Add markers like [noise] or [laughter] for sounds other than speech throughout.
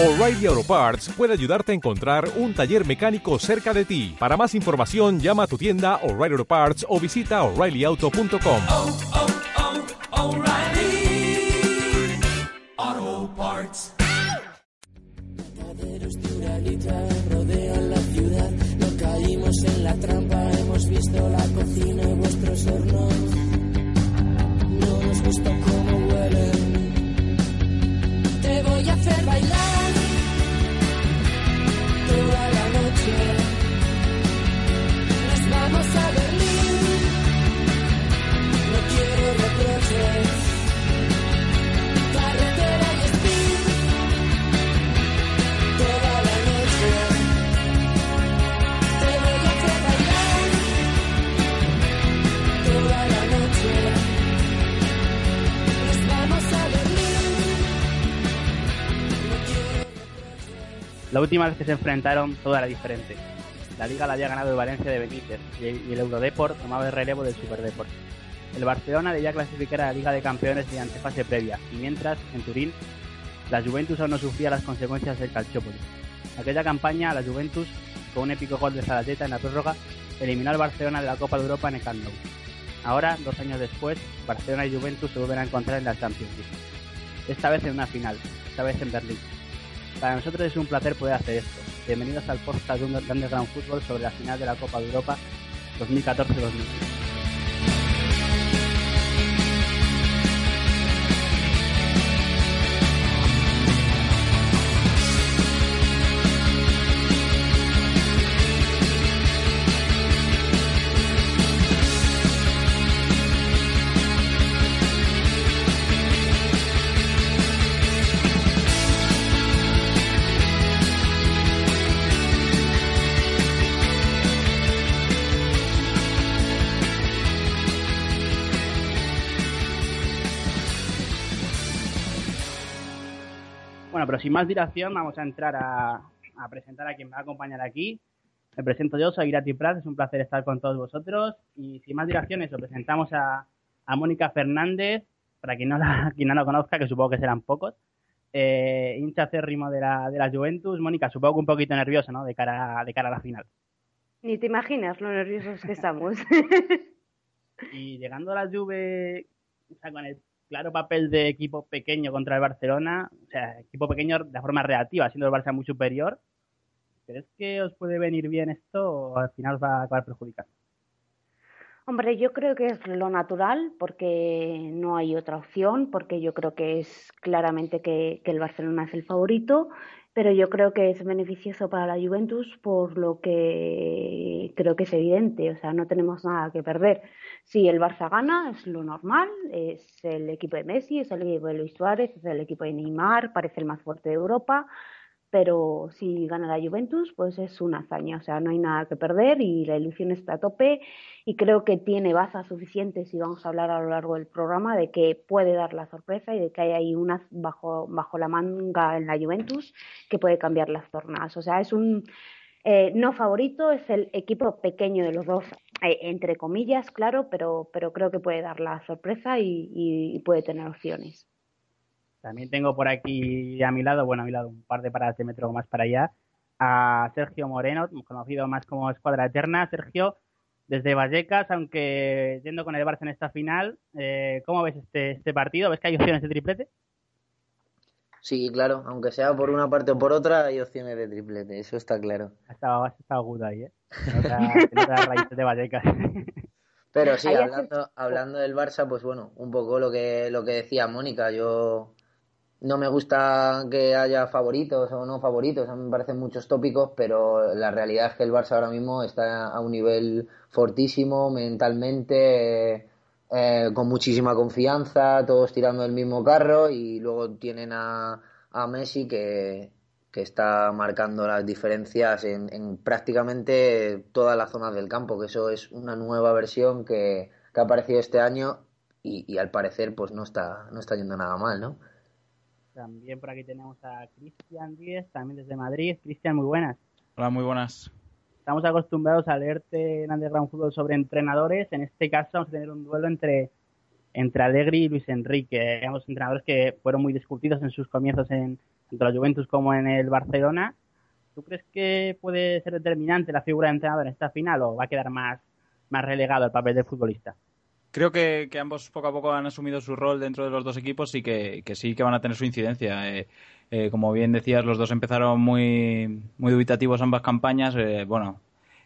O'Reilly Auto Parts puede ayudarte a encontrar un taller mecánico cerca de ti. Para más información, llama a tu tienda O'Reilly Auto Parts o visita oreillyauto.com. oh, oh, O'Reilly Auto Parts. Mataderos de Uralita rodean la ciudad. No caímos en la trampa, hemos visto la cocina y vuestros hornos. No nos gusta La última vez que se enfrentaron, todo era diferente. La liga la había ganado el Valencia de Benítez y el Eurodeport tomaba el relevo del Superdeport. El Barcelona debía clasificar a la Liga de Campeones mediante fase previa, y mientras, en Turín, la Juventus aún no sufría las consecuencias del Calciopoli. Aquella campaña, la Juventus, con un épico gol de Zarateta en la prórroga, eliminó al Barcelona de la Copa de Europa en el Camp. Ahora, dos años después, Barcelona y Juventus se vuelven a encontrar en la Champions League. Esta vez en una final, esta vez en Berlín. Para nosotros es un placer poder hacer esto. Bienvenidos al podcast de Underground Fútbol sobre la final de la Copa de Europa 2014-2015. Bueno, sin más dilación, vamos a entrar a, a presentar a quien me va a acompañar aquí. Me presento yo, soy Irati Prat, es un placer estar con todos vosotros. Y sin más dilaciones, os presentamos a, a Mónica Fernández, para quien no, la, [laughs] quien no la conozca, que supongo que serán pocos. Eh, hincha acérrimo de la, de la Juventus. Mónica, supongo que un poquito nerviosa, ¿no? De cara, de cara a la final. Ni te imaginas lo nerviosos que estamos. [laughs] Y llegando a la Juve, o sea, con el claro papel de equipo pequeño contra el Barcelona, o sea, equipo pequeño de forma relativa, siendo el Barça muy superior, ¿crees que os puede venir bien esto o al final os va a acabar perjudicando? Hombre, yo creo que es lo natural porque no hay otra opción, porque yo creo que es claramente que el Barcelona es el favorito, pero yo creo que es beneficioso para la Juventus por lo que creo que es evidente, o sea, no tenemos nada que perder. Si el Barça gana, es lo normal, es el equipo de Messi, es el equipo de Luis Suárez, es el equipo de Neymar, parece el más fuerte de Europa, pero si gana la Juventus, pues es una hazaña, o sea, no hay nada que perder y la ilusión está a tope y creo que tiene bazas suficientes y vamos a hablar a lo largo del programa de que puede dar la sorpresa y de que hay ahí unas bajo, bajo la manga en la Juventus que puede cambiar las tornas. O sea, es un eh, no favorito, es el equipo pequeño de los dos, eh, entre comillas, claro, pero, pero creo que puede dar la sorpresa y puede tener opciones. También tengo por aquí a mi lado, bueno, a mi lado un par de paradas de metro más para allá, a Sergio Moreno, conocido más como Escuadra Eterna. Sergio, desde Vallecas, aunque yendo con el Barça en esta final, eh, ¿cómo ves este, este partido? ¿Ves que hay opciones de triplete? Sí, claro, aunque sea por una parte o por otra, hay opciones de triplete, eso está claro. Estado, has estado agudo ahí, ¿eh? Se nota las raíces de Vallecas. Pero sí, hablando, hablando del Barça, pues bueno, un poco lo que, lo que decía Mónica, yo no me gusta que haya favoritos o no favoritos, a mí me parecen muchos tópicos, pero la realidad es que el Barça ahora mismo está a un nivel fortísimo, mentalmente, eh, con muchísima confianza, todos tirando el mismo carro y luego tienen a, a Messi que, que está marcando las diferencias en, en prácticamente todas las zonas del campo, que eso es una nueva versión que, que ha aparecido este año y, y al parecer pues no está, no está yendo nada mal, ¿no? También por aquí tenemos a Cristian Díez, también desde Madrid. Cristian, muy buenas. Hola, muy buenas. Estamos acostumbrados a leerte en Underground Fútbol sobre entrenadores. En este caso vamos a tener un duelo entre, entre Alegri y Luis Enrique, ambos entrenadores que fueron muy discutidos en sus comienzos en, tanto la Juventus como en el Barcelona. ¿Tú crees que puede ser determinante la figura de entrenador en esta final o va a quedar más, más relegado el papel del futbolista? Creo que, que, ambos poco a poco han asumido su rol dentro de los dos equipos y que, que sí que van a tener su incidencia. Eh, eh, como bien decías, los dos empezaron muy, muy dubitativos ambas campañas. Eh, bueno,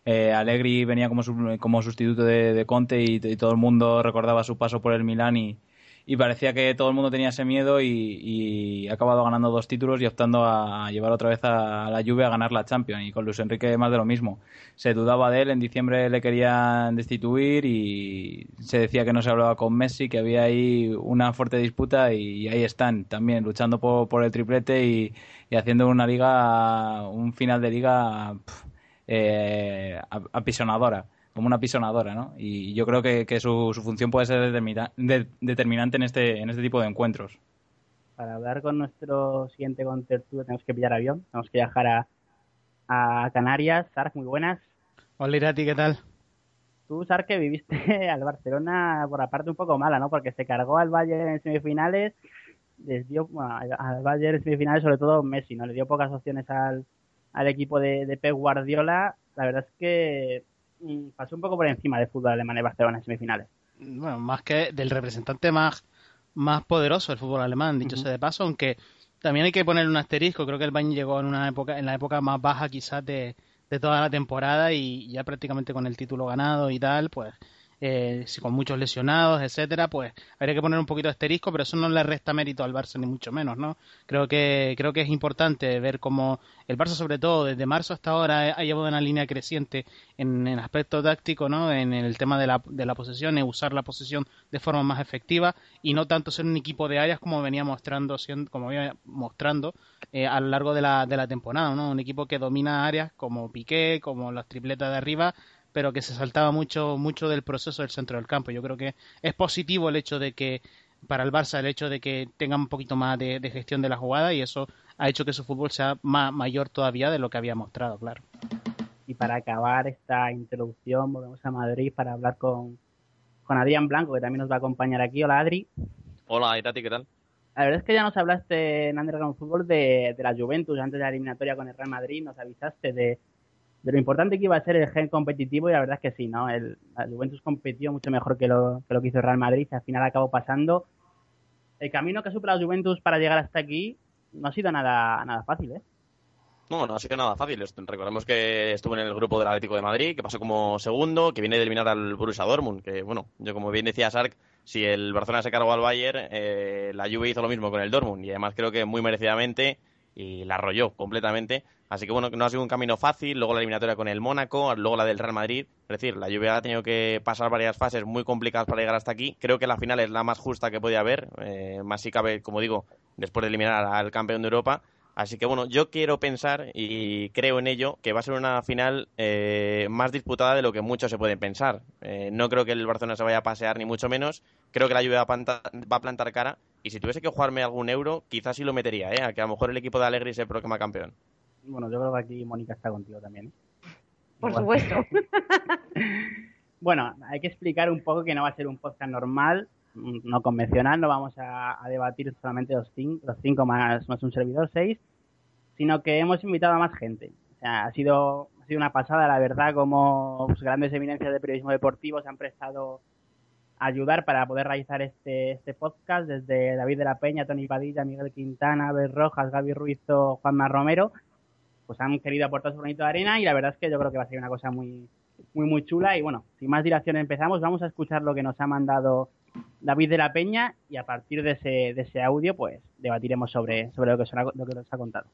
eh, Allegri venía como, como sustituto de, Conte y, todo el mundo recordaba su paso por el Milán y, y parecía que todo el mundo tenía ese miedo y, ha acabado ganando dos títulos y optando a, llevar otra vez a, la Juve a ganar la Champions y con Luis Enrique más de lo mismo. Se dudaba de él, en diciembre le querían destituir y se decía que no se hablaba con Messi, que había ahí una fuerte disputa y, ahí están también luchando por, por el triplete y, haciendo una liga, un final de liga eh, apisonadora como una pisonadora, ¿no? Y yo creo que, que su, su, función puede ser determina, de, determinante en este, en este tipo de encuentros. Para hablar con nuestro siguiente contertulio tenemos que pillar avión, tenemos que viajar a, a Canarias. Sark, muy buenas. Hola Irati, ¿qué tal? Tú, Sark, que viviste [laughs] al Barcelona por la parte un poco mala, ¿no? Porque se cargó al Bayern en semifinales, les dio bueno, al Bayern en semifinales sobre todo Messi, ¿no? Le dio pocas opciones al, al equipo de, de Pep Guardiola. La verdad es que pasó un poco por encima del fútbol alemán de Barcelona en semifinales. Bueno, más que del representante más, más poderoso del fútbol alemán, dicho uh -huh. sea de paso, aunque también hay que ponerle un asterisco. Creo que el Bayern llegó en una época, en la época más baja quizás de, de toda la temporada y ya prácticamente con el título ganado y tal, pues eh, con muchos lesionados, etcétera, pues habría que poner un poquito de asterisco, pero eso no le resta mérito al Barça ni mucho menos, ¿no? Creo que creo que es importante ver cómo el Barça sobre todo desde marzo hasta ahora ha llevado una línea creciente en el aspecto táctico, ¿no? En el tema de la, de la posesión, en usar la posesión de forma más efectiva y no tanto ser un equipo de áreas como venía mostrando siendo, como venía mostrando eh, a lo largo de la, de la temporada, ¿no? Un equipo que domina áreas como Piqué, como las tripletas de arriba pero que se saltaba mucho mucho del proceso del centro del campo. Yo creo que es positivo el hecho de que para el Barça el hecho de que tenga un poquito más de, de gestión de la jugada y eso ha hecho que su fútbol sea más, mayor todavía de lo que había mostrado, claro. Y para acabar esta introducción volvemos a Madrid para hablar con, con Adrián Blanco, que también nos va a acompañar aquí. Hola Adri. Hola Irati, ¿qué tal? La verdad es que ya nos hablaste en Underground Fútbol de, de la Juventus antes de la eliminatoria con el Real Madrid, nos avisaste de, de lo importante que iba a ser el gen competitivo y la verdad es que sí, ¿no? El, la Juventus competió mucho mejor que lo, que lo que hizo el Real Madrid y al final acabó pasando. El camino que ha superado Juventus para llegar hasta aquí no ha sido nada, nada fácil, ¿eh? No, no ha sido nada fácil. Recordemos que estuvo en el grupo del Atlético de Madrid, que pasó como segundo, que viene de eliminar al Borussia Dortmund, que bueno, yo como bien decía Sark, si el Barcelona se cargó al Bayern, eh, la Juve hizo lo mismo con el Dortmund y además creo que muy merecidamente y la arrolló completamente. Así que bueno, no ha sido un camino fácil. Luego la eliminatoria con el Mónaco, luego la del Real Madrid. Es decir, la Juve ha tenido que pasar varias fases muy complicadas para llegar hasta aquí. Creo que la final es la más justa que podía haber. Eh, más si cabe, como digo, después de eliminar al campeón de Europa. Así que bueno, yo quiero pensar y creo en ello que va a ser una final eh, más disputada de lo que muchos se pueden pensar. Eh, no creo que el Barcelona se vaya a pasear ni mucho menos. Creo que la Juve va a, plantar, cara y si tuviese que jugarme algún euro, quizás sí lo metería, ¿eh? A que a lo mejor el equipo de Alegri se proclama campeón. Bueno, yo creo que aquí Mónica está contigo también. ¿eh? Por supuesto. [laughs] bueno, hay que explicar un poco que no va a ser un podcast normal, no convencional, no vamos a, a debatir solamente los cinco, los cinco más, más un servidor, seis, sino que hemos invitado a más gente. O sea, ha sido, ha sido una pasada, la verdad, como pues, grandes eminencias de periodismo deportivo se han prestado a ayudar para poder realizar este, este podcast, desde David de la Peña, Tony Padilla, Miguel Quintana, Abel Rojas, Gaby Ruiz Juanma Romero, pues han querido aportar su granito de arena y la verdad es que yo creo que va a ser una cosa muy, muy, muy chula. Y bueno, sin más dilación empezamos, vamos a escuchar lo que nos ha mandado David de la Peña y a partir de ese, de ese audio, pues debatiremos sobre, sobre lo, que lo que nos ha contado.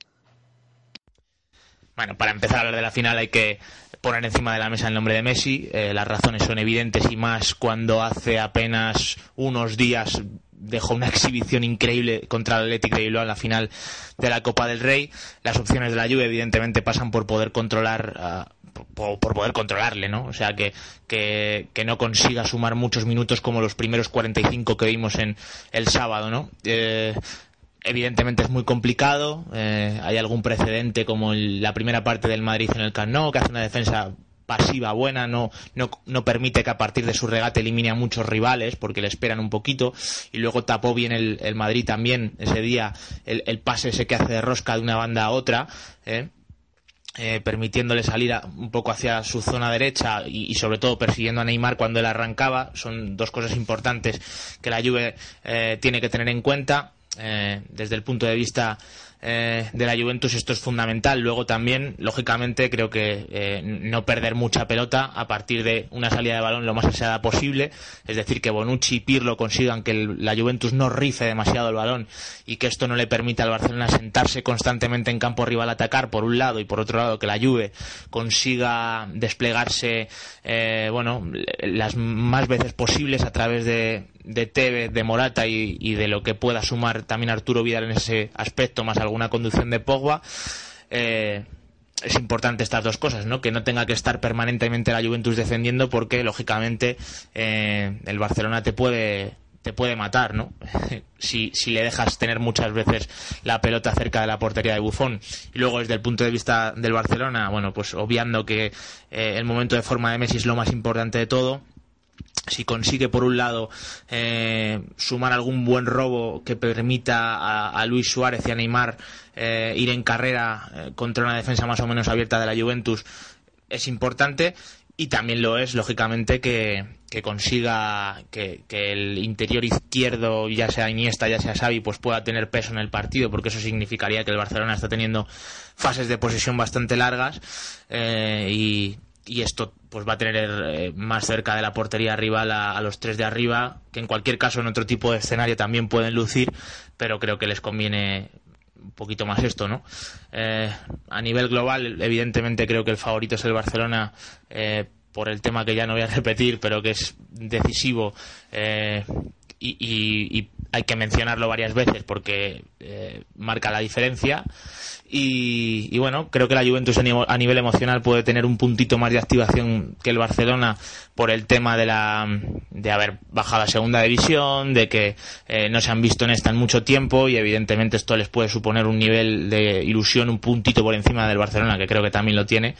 Bueno, para empezar a hablar de la final hay que poner encima de la mesa el nombre de Messi. Eh, las razones son evidentes y más cuando hace apenas unos días dejó una exhibición increíble contra el Atlético de Bilbao en la final de la Copa del Rey. Las opciones de la Juve evidentemente pasan por poder controlar uh, por, por, poder controlarle, ¿no? O sea, que, que, que, no consiga sumar muchos minutos como los primeros 45 que vimos en el sábado, ¿no? Eh, evidentemente es muy complicado. Eh, hay algún precedente como el, la primera parte del Madrid en el Camp Nou, que hace una defensa pasiva buena, no, no, no permite que a partir de su regate elimine a muchos rivales porque le esperan un poquito y luego tapó bien el, el Madrid también ese día el, el, pase ese que hace de rosca de una banda a otra. ¿eh? Eh, permitiéndole salir a, un poco hacia su zona derecha y, sobre todo persiguiendo a Neymar cuando él arrancaba son dos cosas importantes que la Juve eh, tiene que tener en cuenta eh, desde el punto de vista eh, de la Juventus esto es fundamental. Luego también, lógicamente, creo que eh, no perder mucha pelota a partir de una salida de balón lo más aseada posible. Es decir, que Bonucci y Pirlo consigan que la Juventus no rice demasiado el balón y que esto no le permita al Barcelona sentarse constantemente en campo rival a atacar, por un lado, y por otro lado, que la Juve consiga desplegarse, eh, bueno, las más veces posibles a través de, de Tevez, de Morata y, y, de lo que pueda sumar también Arturo Vidal en ese aspecto, más alguna conducción de Pogba. Eh, es importante estas dos cosas, ¿no? Que no tenga que estar permanentemente la Juventus defendiendo porque, lógicamente, eh, el Barcelona te puede te puede matar, ¿no? [laughs] si, si le dejas tener muchas veces la pelota cerca de la portería de Bufón. Y luego, desde el punto de vista del Barcelona, bueno, pues obviando que eh, el momento de forma de Messi es lo más importante de todo, si consigue por un lado eh, sumar algún buen robo que permita a, Luis Suárez y a Neymar eh, ir en carrera eh, contra una defensa más o menos abierta de la Juventus es importante. Y también lo es lógicamente que, que consiga que, que, el interior izquierdo ya sea Iniesta ya sea Xavi pues pueda tener peso en el partido porque eso significaría que el Barcelona está teniendo fases de posesión bastante largas y y esto pues va a tener eh, más cerca de la portería rival a, los tres de arriba, que en cualquier caso en otro tipo de escenario también pueden lucir, pero creo que les conviene un poquito más esto, ¿no? Eh, a nivel global, evidentemente creo que el favorito es el Barcelona eh, por el tema que ya no voy a [laughs] repetir, pero que es decisivo eh, y, y, y, hay que mencionarlo varias veces porque marca la diferencia. Y, bueno, creo que la Juventus a nivel, a nivel, emocional puede tener un puntito más de activación que el Barcelona por el tema de la de haber bajado a segunda división, de que eh, no se han visto en esta en mucho tiempo y evidentemente esto les puede suponer un nivel de ilusión un puntito por encima del Barcelona, que creo que también lo tiene.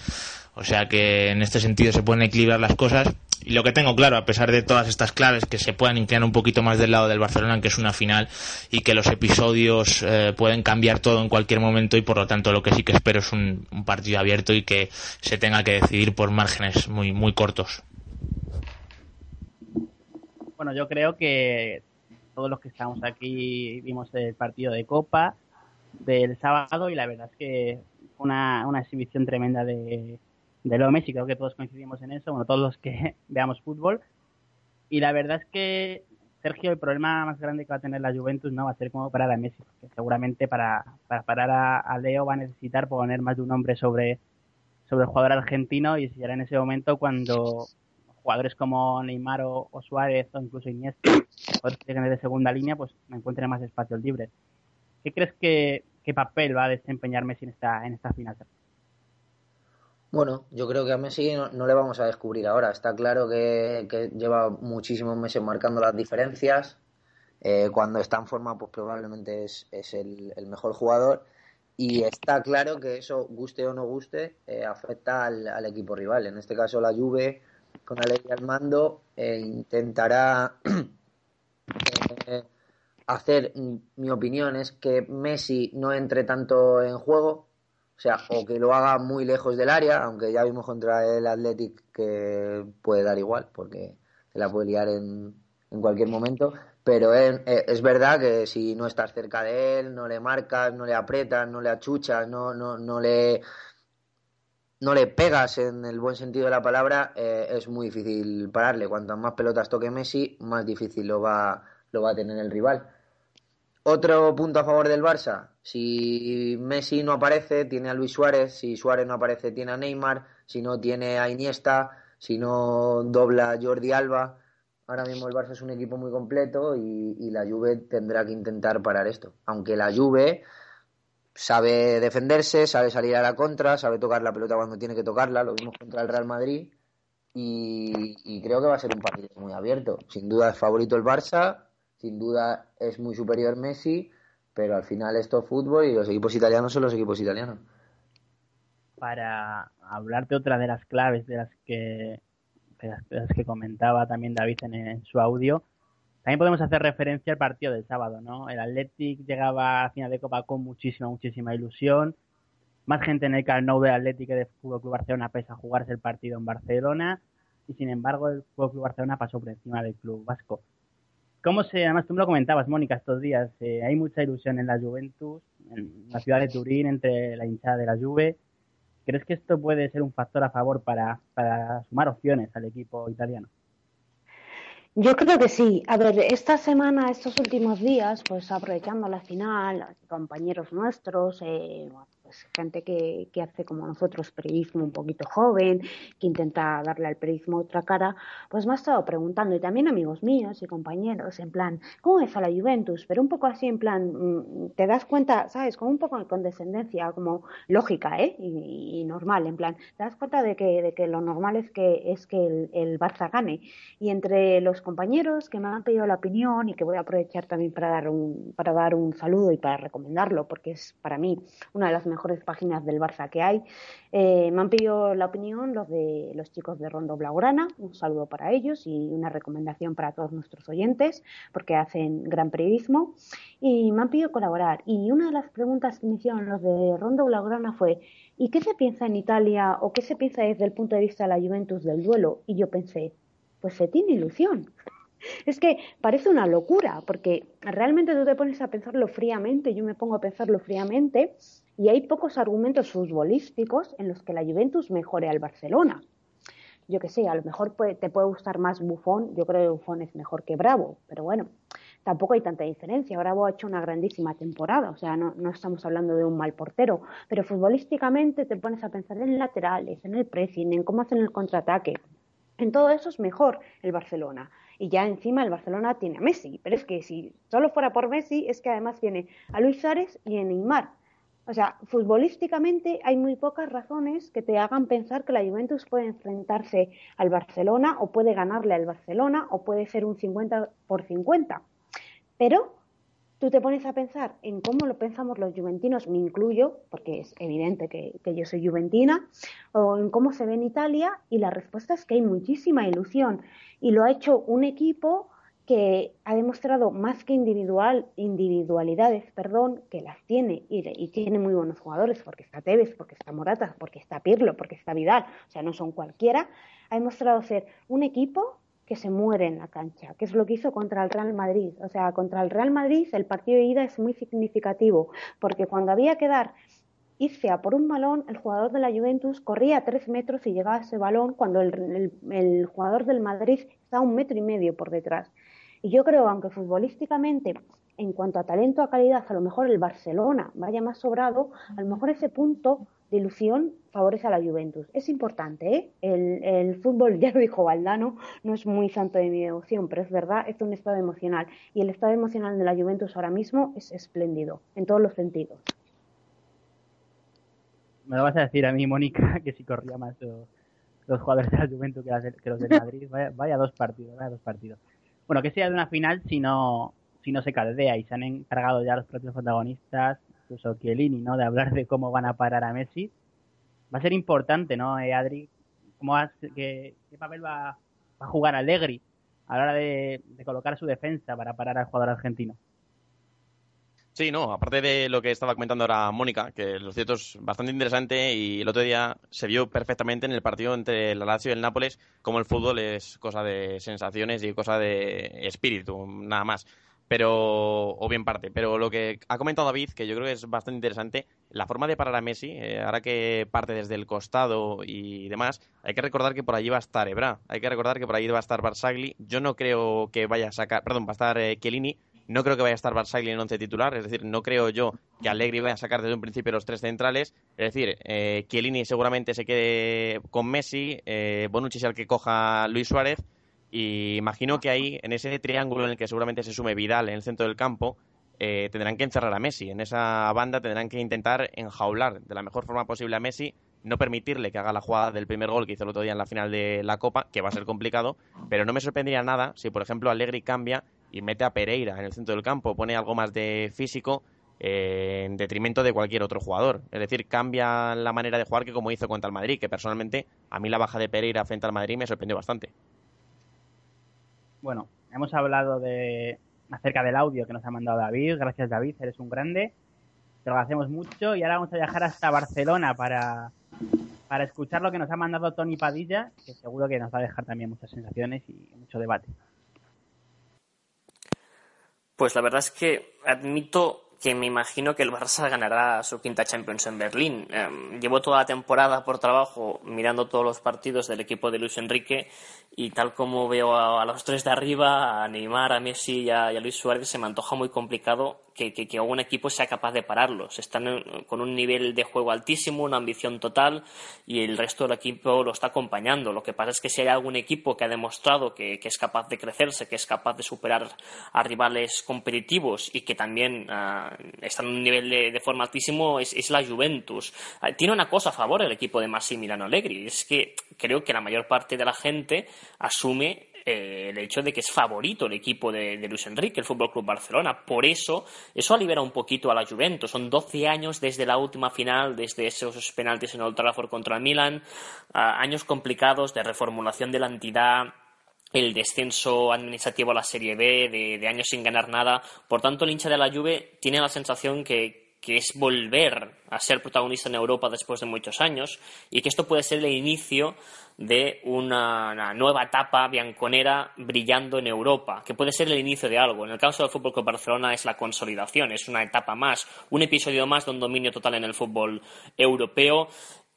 O sea que en este sentido se pueden equilibrar las cosas. Y lo que tengo claro, a pesar de todas estas claves, que se puedan inclinar un poquito más del lado del Barcelona, que es una final, y que los episodios eh, pueden cambiar todo en cualquier momento, y por lo tanto lo que sí que espero es un, un partido abierto y que se tenga que decidir por márgenes muy, muy cortos. Bueno, yo creo que todos los que estamos aquí vimos el partido de Copa del sábado y la verdad es que una, una exhibición tremenda de, de Leo Messi, creo que todos coincidimos en eso, bueno, todos los que [laughs] veamos fútbol. Y la verdad es que, Sergio, el problema más grande que va a tener la Juventus no va a ser cómo parar a Messi, porque seguramente para, para parar a, Leo va a necesitar poner más de un hombre sobre, sobre el jugador argentino y será en ese momento cuando jugadores como Neymar o, Suárez o incluso Iniesta, jugadores que de segunda línea, pues encuentren más espacios libres. ¿Qué crees que qué papel va a desempeñar Messi en esta, en esta final? Bueno, yo creo que a Messi no, no, le vamos a descubrir ahora. Está claro que, lleva muchísimos meses marcando las diferencias. Eh, cuando está en forma, pues probablemente es, el, mejor jugador. Y está claro que eso, guste o no guste, eh, afecta al, al, equipo rival. En este caso, la Juve, con Alegría al mando, eh, intentará eh, hacer, mi opinión es que Messi no entre tanto en juego, o sea, o que lo haga muy lejos del área, aunque ya vimos contra el Athletic que puede dar igual, porque se la puede liar en, en cualquier momento. Pero es, es, verdad que si no estás cerca de él, no le marcas, no le aprietas, no le achuchas, no, no, no le no le pegas en el buen sentido de la palabra, eh, es muy difícil pararle. Cuantas más pelotas toque Messi, más difícil lo va, lo va a tener el rival. Otro punto a favor del Barça, si Messi no aparece, tiene a Luis Suárez, si Suárez no aparece, tiene a Neymar, si no tiene a Iniesta, si no dobla Jordi Alba. Ahora mismo el Barça es un equipo muy completo y, y la Juve tendrá que intentar parar esto. Aunque la Juve sabe defenderse, sabe salir a la contra, sabe tocar la pelota cuando tiene que tocarla, lo vimos contra el Real Madrid. Y, y creo que va a ser un partido muy abierto. Sin duda es favorito el Barça, sin duda es muy superior Messi, pero al final esto es fútbol y los equipos italianos son los equipos italianos. para hablar de otra de las claves de las que, de las, que comentaba también David en, su audio. También podemos hacer referencia al partido del sábado, ¿no? El Athletic llegaba a final de Copa con muchísima, muchísima ilusión. Más gente en el Camp Nou del Athletic que de Fútbol Club Barcelona pese a jugarse el partido en Barcelona. Y sin embargo, el Fútbol Club Barcelona pasó por encima del club vasco. ¿Cómo se, además tú me lo comentabas, Mónica, estos días, eh, hay mucha ilusión en la Juventus, en la ciudad de Turín, entre la hinchada de la Juve. ¿Crees que esto puede ser un factor a favor para, para sumar opciones al equipo italiano? Yo creo que sí. A ver, esta semana, estos últimos días, pues aprovechando la final, compañeros nuestros, eh, pues gente que, que hace como nosotros periodismo un poquito joven, que intenta darle al periodismo otra cara, pues me ha estado preguntando, y también amigos míos y compañeros, en plan, ¿cómo es a la Juventus? Pero un poco así, en plan, mm, te das cuenta, ¿sabes? Como un poco de condescendencia, como lógica, ¿eh? Y, normal, en plan, te das cuenta de que, de que lo normal es que, es que el, el Barça gane. Y entre los compañeros que me han pedido la opinión y que voy a aprovechar también para dar un, para dar un saludo y para recomendarlo, porque es para mí una de las mejores páginas del Barça que hay. Eh, me han pedido la opinión los de los chicos de Rondo Blaugrana, un saludo para ellos y una recomendación para todos nuestros oyentes, porque hacen gran periodismo. Y me han pedido colaborar. Y una de las preguntas que me hicieron los de Rondo Blaugrana fue, ¿y qué se piensa en Italia o qué se piensa desde el punto de vista de la Juventus del duelo? Y yo pensé, pues se tiene ilusión. Es que parece una locura, porque realmente tú te pones a pensarlo fríamente, yo me pongo a pensarlo fríamente, y hay pocos argumentos futbolísticos en los que la Juventus mejore al Barcelona. Yo que sé, a lo mejor te puede gustar más Buffon, yo creo que Buffon es mejor que Bravo, pero bueno, tampoco hay tanta diferencia. Bravo ha hecho una grandísima temporada, o sea, no, no estamos hablando de un mal portero, pero futbolísticamente te pones a pensar en laterales, en el pressing, en cómo hacen el contraataque. En todo eso es mejor el Barcelona. Y ya encima el Barcelona tiene a Messi. Pero es que si solo fuera por Messi, es que además tiene a Luis Suárez y a Neymar. O sea, futbolísticamente hay muy pocas razones que te hagan pensar que la Juventus puede enfrentarse al Barcelona o puede ganarle al Barcelona o puede ser un 50 por 50. Pero tú te pones a pensar en cómo lo pensamos los juventinos, me incluyo, porque es evidente que, que, yo soy juventina, o en cómo se ve en Italia, y la respuesta es que hay muchísima ilusión. Y lo ha hecho un equipo que ha demostrado más que individual, individualidades, perdón, que las tiene, y, y tiene muy buenos jugadores, porque está Tevez, porque está Morata, porque está Pirlo, porque está Vidal, o sea, no son cualquiera, ha demostrado ser un equipo que se muere en la cancha, que es lo que hizo contra el Real Madrid. O sea, contra el Real Madrid el partido de ida es muy significativo, porque cuando había que dar irse a por un balón, el jugador de la Juventus corría tres metros y llegaba a ese balón cuando el, el, el jugador del Madrid está un metro y medio por detrás. Y yo creo, aunque futbolísticamente, en cuanto a talento, a calidad, a lo mejor el Barcelona vaya más sobrado, a lo mejor ese punto de ilusión favorece a la Juventus. Es importante, ¿eh? El, el, fútbol, [laughs] ya lo dijo Valdano, no es muy santo de mi devoción, pero es verdad, es un estado emocional. Y el estado emocional de la Juventus ahora mismo es espléndido, en todos los sentidos. Me lo vas a decir a mí, Mónica, [laughs] que si corría más los, jugadores de la Juventus que, los de Madrid. Vaya, vaya, dos partidos, vaya dos partidos. Bueno, que sea de una final si no, si no se caldea y se han encargado ya los propios protagonistas incluso Chiellini, ¿no? De hablar de cómo van a parar a Messi. Va a ser importante, ¿no, eh, Adri? ¿Cómo qué, qué, papel va, a jugar Allegri a la hora de, colocar su defensa para parar al jugador argentino? Sí, no, aparte de lo que estaba comentando ahora Mónica, que lo cierto es bastante interesante y el otro día se vio perfectamente en el partido entre el Lazio y el Nápoles cómo el fútbol es cosa de sensaciones y cosa de espíritu, nada más pero o bien parte. Pero lo que ha comentado David, que yo creo que es bastante interesante, la forma de parar a Messi, eh, ahora que parte desde el costado y demás, hay que recordar que por allí va a estar Ebra, hay que recordar que por allí va a estar Barsagli. Yo no creo que vaya a sacar, perdón, va a estar eh, Chiellini. No creo que vaya a estar Barsagli en once titular, es decir, no creo yo que Allegri vaya a sacar desde un principio los tres centrales. Es decir, eh, Chiellini seguramente se quede con Messi, eh, Bonucci es el que coja Luis Suárez y imagino que ahí, en ese triángulo en el que seguramente se sume Vidal en el centro del campo, eh, tendrán que encerrar a Messi. En esa banda tendrán que intentar enjaular de la mejor forma posible a Messi, no permitirle que haga la jugada del primer gol que hizo el otro día en la final de la Copa, que va a ser complicado, pero no me sorprendería nada si, por ejemplo, Allegri cambia y mete a Pereira en el centro del campo, pone algo más de físico eh, en detrimento de cualquier otro jugador. Es decir, cambia la manera de jugar que como hizo contra el Madrid, que personalmente a mí la baja de Pereira frente al Madrid me sorprendió bastante. Bueno, hemos hablado de acerca del audio que nos ha mandado David. Gracias David, eres un grande. Te lo agradecemos mucho y ahora vamos a viajar hasta Barcelona para, para escuchar lo que nos ha mandado Tony Padilla, que seguro que nos va a dejar también muchas sensaciones y mucho debate. Pues la verdad es que admito que me imagino que el Barça ganará su quinta Champions en Berlín. Eh, llevo toda la temporada por trabajo mirando todos los partidos del equipo de Luis Enrique y tal como veo a, a los tres de arriba, a Neymar, a Messi y a, y a Luis Suárez, se me antoja muy complicado que, que, que algún equipo sea capaz de pararlos. Están en- con un nivel de juego altísimo, una ambición total y el resto del equipo lo está acompañando. Lo que pasa es que si hay algún equipo que ha demostrado que, es capaz de crecerse, que es capaz de superar a rivales competitivos y que también ah, está en un nivel de, de forma altísimo, es, es la Juventus. Ah, tiene una cosa a favor el equipo de Massimiliano Allegri, es que creo que la mayor parte de la gente asume eh, el hecho de que es favorito el equipo de, Luis Enrique, el Fútbol Club Barcelona. Por eso, eso libera un poquito a la Juventus. Son 12 años desde la última final, desde esos penaltis en Old Trafford contra el Milan, años complicados de reformulación de la entidad, el descenso administrativo a la Serie B, de, de años sin ganar nada. Por tanto, el hincha de la Juve tiene la sensación que, que es volver a ser protagonista en Europa después de muchos años y que esto puede ser el inicio de una, nueva etapa bianconera brillando en Europa, que puede ser el inicio de algo. En el caso del Fútbol Club Barcelona es la consolidación, es una etapa más, un episodio más de un dominio total en el fútbol europeo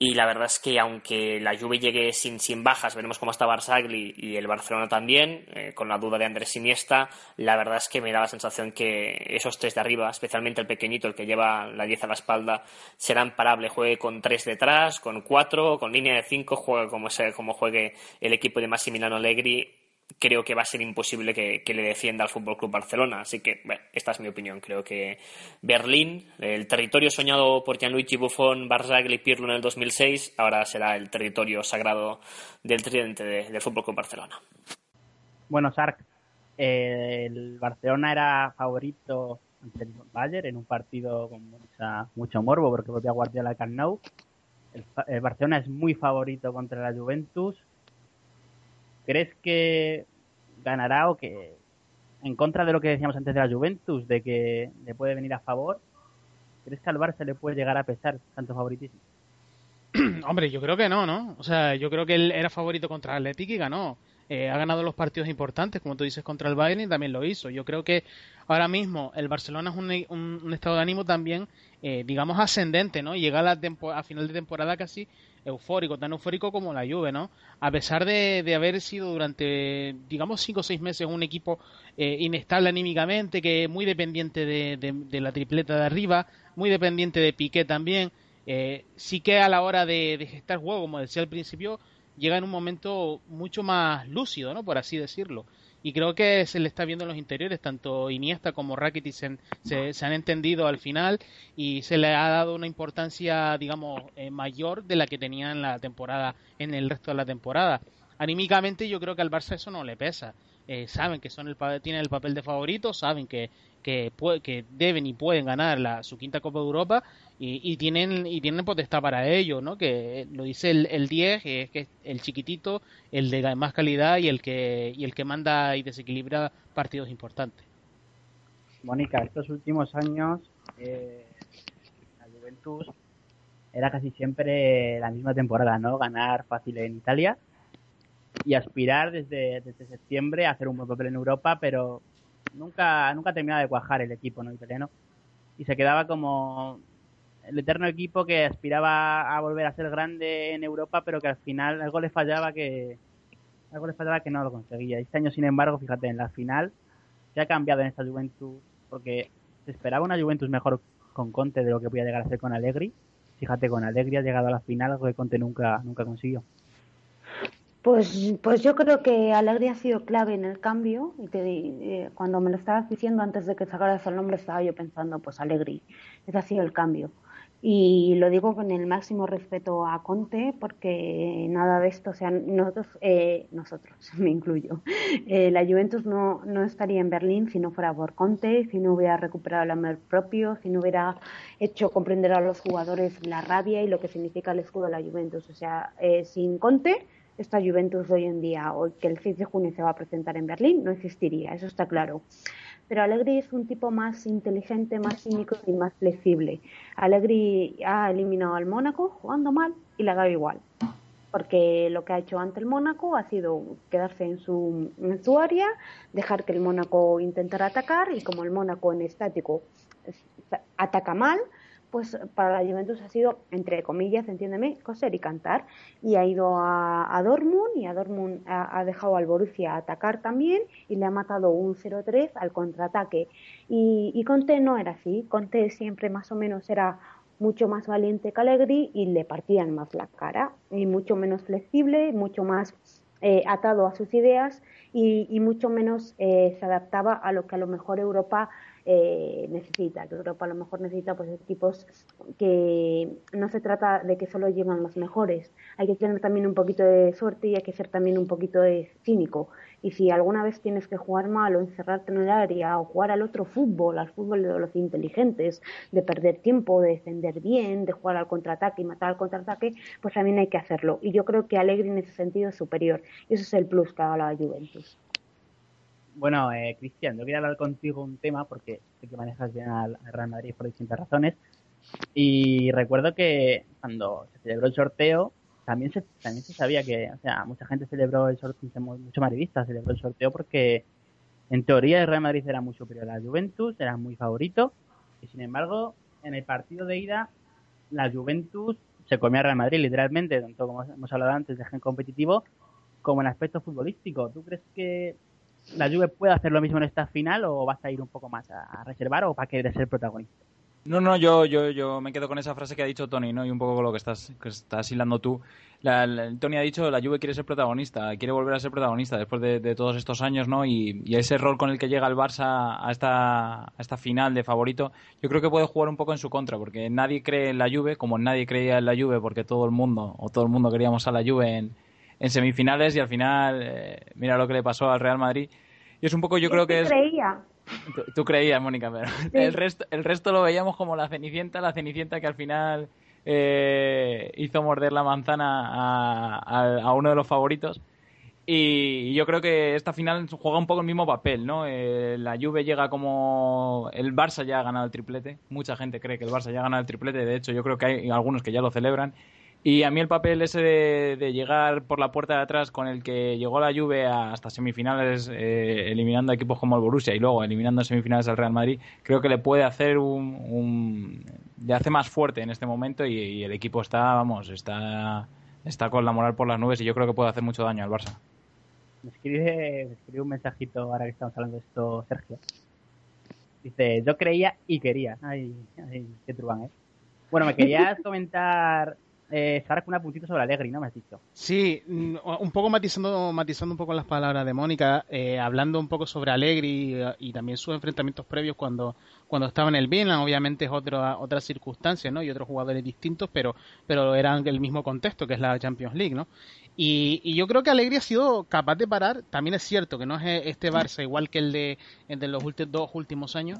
y la verdad es que aunque la Juve llegue sin, sin bajas, veremos cómo está Barzagli y el Barcelona también, eh, con la duda de Andrés Iniesta, la verdad es que me da la sensación que esos tres de arriba, especialmente el pequeñito, el que lleva la 10 a la espalda, será imparable. Juegue con tres detrás, con cuatro, con línea de cinco, juegue como, sea, como juegue el equipo de Massimiliano Allegri, creo que va a ser imposible que, que le defienda al Fútbol Club Barcelona. Así que, bueno, esta es mi opinión. Creo que Berlín, el territorio soñado por Gianluigi Buffon, Barzagli y Pirlo en el 2006, ahora será el territorio sagrado del tridente de- del Fútbol Club Barcelona. Bueno, Sark, eh, el Barcelona era favorito ante el Bayern en un partido con mucha, mucho morbo porque volvía Guardiola al Camp Nou. El, el Barcelona es muy favorito contra la Juventus. ¿Crees que ganará o que en contra de lo que decíamos antes de la Juventus, de que le puede venir a favor, ¿crees que al Barça le puede llegar a pesar tanto favoritismo? [clears throat] Hombre, yo creo que no, ¿no? O sea, yo creo que él era favorito contra el Athletic y ganó. Eh, ha ganado los partidos importantes, como tú dices, contra el Bayern y también lo hizo. Yo creo que ahora mismo el Barcelona es un, estado de ánimo también, eh, digamos, ascendente, ¿no? Llega a, la a final de temporada casi eufórico, tan eufórico como la Juve, ¿no? A pesar de, de haber sido durante, digamos, cinco o seis meses un equipo eh, inestable anímicamente, que muy dependiente de, de- de la tripleta de arriba, muy dependiente de Piqué también, eh, sí que a la hora de, gestar juego, como decía al principio, llega en un momento mucho más lúcido, ¿no? Por así decirlo. Y creo que se le está viendo en los interiores, tanto Iniesta como Rakitic se, se- han entendido al final y se le ha dado una importancia, digamos, eh, mayor de la que tenía en la temporada, en el resto de la temporada. Anímicamente yo creo que al Barça eso no le pesa. Eh, saben que son el tienen el papel de favorito, saben que que, que deben y pueden ganar la, su quinta Copa de Europa y, y tienen y tienen potestad para ello, ¿no? Que lo dice el, el 10, que es que es el chiquitito, el de más calidad y el que y el que manda y desequilibra partidos importantes. Mónica, estos últimos años eh, la Juventus era casi siempre la misma temporada, ¿no? Ganar fácil en Italia y aspirar desde, desde septiembre a hacer un buen papel en Europa, pero nunca nunca terminaba de cuajar el equipo no italiano y se quedaba como el eterno equipo que aspiraba a volver a ser grande en Europa, pero que al final algo le fallaba que algo le fallaba que no lo conseguía. Este año, sin embargo, fíjate, en la final se ha cambiado en esta Juventus porque se esperaba una Juventus mejor con Conte de lo que podía llegar a ser con Allegri. Fíjate, con Allegri ha llegado a la final, algo que Conte nunca, nunca consiguió. Pues, pues yo creo que Alegri ha sido clave en el cambio. Y te, eh, cuando me lo estabas diciendo antes de que sacaras el nombre, estaba yo pensando, pues Alegri, ese ha sido el cambio. Y lo digo con el máximo respeto a Conte, porque nada de esto, o sea, nosotros, eh, nosotros [laughs] me incluyo, eh, la Juventus no, no estaría en Berlín si no fuera por Conte, si no hubiera recuperado el amor propio, si no hubiera hecho comprender a los jugadores la rabia y lo que significa el escudo de la Juventus. O sea, eh, sin Conte, esta Juventus hoy en día, hoy que el 6 de junio se va a presentar en Berlín, no existiría, eso está claro pero Allegri es un tipo más inteligente, más cínico y más flexible. Allegri ha eliminado al Mónaco jugando mal y le ha dado igual, porque lo que ha hecho ante el Mónaco ha sido quedarse en su, en su área, dejar que el Mónaco intentara atacar y como el Mónaco en estático ataca mal, pues para la Juventus ha sido, entre comillas, entiéndeme, coser y cantar. Y ha ido a, a Dortmund y a Dortmund ha, dejado al Borussia atacar también y le ha matado un 0-3 al contraataque. Y, y Conte no era así. Conte siempre más o menos era mucho más valiente que Allegri y le partían más la cara. Y mucho menos flexible, mucho más eh, atado a sus ideas y, y mucho menos eh, se adaptaba a lo que a lo mejor Europa eh, necesita, que Europa a lo mejor necesita pues equipos que no se trata de que solo llevan los mejores, hay que tener también un poquito de suerte y hay que ser también un poquito de cínico. Y si alguna vez tienes que jugar mal o encerrarte en el área o jugar al otro fútbol, al fútbol de los inteligentes, de perder tiempo, de defender bien, de jugar al contraataque y matar al contraataque, pues también hay que hacerlo. Y yo creo que Alegri en ese sentido es superior. Y ese es el plus que ha la Juventus. Bueno, eh, Cristian, yo quería hablar contigo un tema porque sé que manejas bien al Real Madrid por distintas razones. Y recuerdo que cuando se celebró el sorteo, también se, también se sabía que, o sea, mucha gente celebró el sorteo, mucho madridista celebró el sorteo porque en teoría el Real Madrid era muy superior a la Juventus, era muy favorito. Y sin embargo, en el partido de ida, la Juventus se comió al Real Madrid literalmente, tanto como hemos hablado antes de gen competitivo, como en aspecto futbolístico. ¿Tú crees que la Juve puede hacer lo mismo en esta final o vas a ir un poco más a, a reservar o para querer ser protagonista? No, no, yo, yo, yo me quedo con esa frase que ha dicho Tony, ¿no? Y un poco con lo que estás, que estás hilando tú. La, Tony ha dicho, la Juve quiere ser protagonista, quiere volver a ser protagonista después de, todos estos años, ¿no? Y, y, ese rol con el que llega el Barça a esta, a esta final de favorito, yo creo que puede jugar un poco en su contra, porque nadie cree en la Juve, como nadie creía en la Juve, porque todo el mundo, o todo el mundo queríamos a la Juve en, en semifinales, y al final, eh, mira lo que le pasó al Real Madrid. Y es un poco, yo creo que es... creía? Tú, tú, creías, Mónica, pero sí. [laughs] el, resto, el resto lo veíamos como la Cenicienta, la Cenicienta que al final eh, hizo morder la manzana a, a, a, uno de los favoritos. Y yo creo que esta final juega un poco el mismo papel, ¿no? Eh, la Juve llega como... El Barça ya ha ganado el triplete. Mucha gente cree que el Barça ya ha ganado el triplete. De hecho, yo creo que hay algunos que ya lo celebran. Y a mí el papel ese de, de, llegar por la puerta de atrás con el que llegó la Juve hasta semifinales eh, eliminando equipos como el Borussia y luego eliminando en semifinales al Real Madrid, creo que le puede hacer un, un le hace más fuerte en este momento y, y, el equipo está, vamos, está está con la moral por las nubes y yo creo que puede hacer mucho daño al Barça. Me escribe, me escribe un mensajito ahora que estamos hablando de esto, Sergio. Dice, yo creía y quería. Ay, ay qué truán, ¿eh? Bueno, me querías [laughs] comentar eh, con un puntito sobre Allegri, ¿no? Me has dicho. Sí, mm, un poco matizando, matizando un poco las palabras de Mónica, eh, hablando un poco sobre Allegri y, y, también sus enfrentamientos previos cuando, cuando estaba en el Milan, obviamente es otra, otras circunstancias, ¿no? Y otros jugadores distintos, pero, pero eran el mismo contexto, que es la Champions League, ¿no? Y, y, yo creo que Allegri ha sido capaz de parar, también es cierto que no es este Barça igual que el de, el de los últimos, dos últimos años,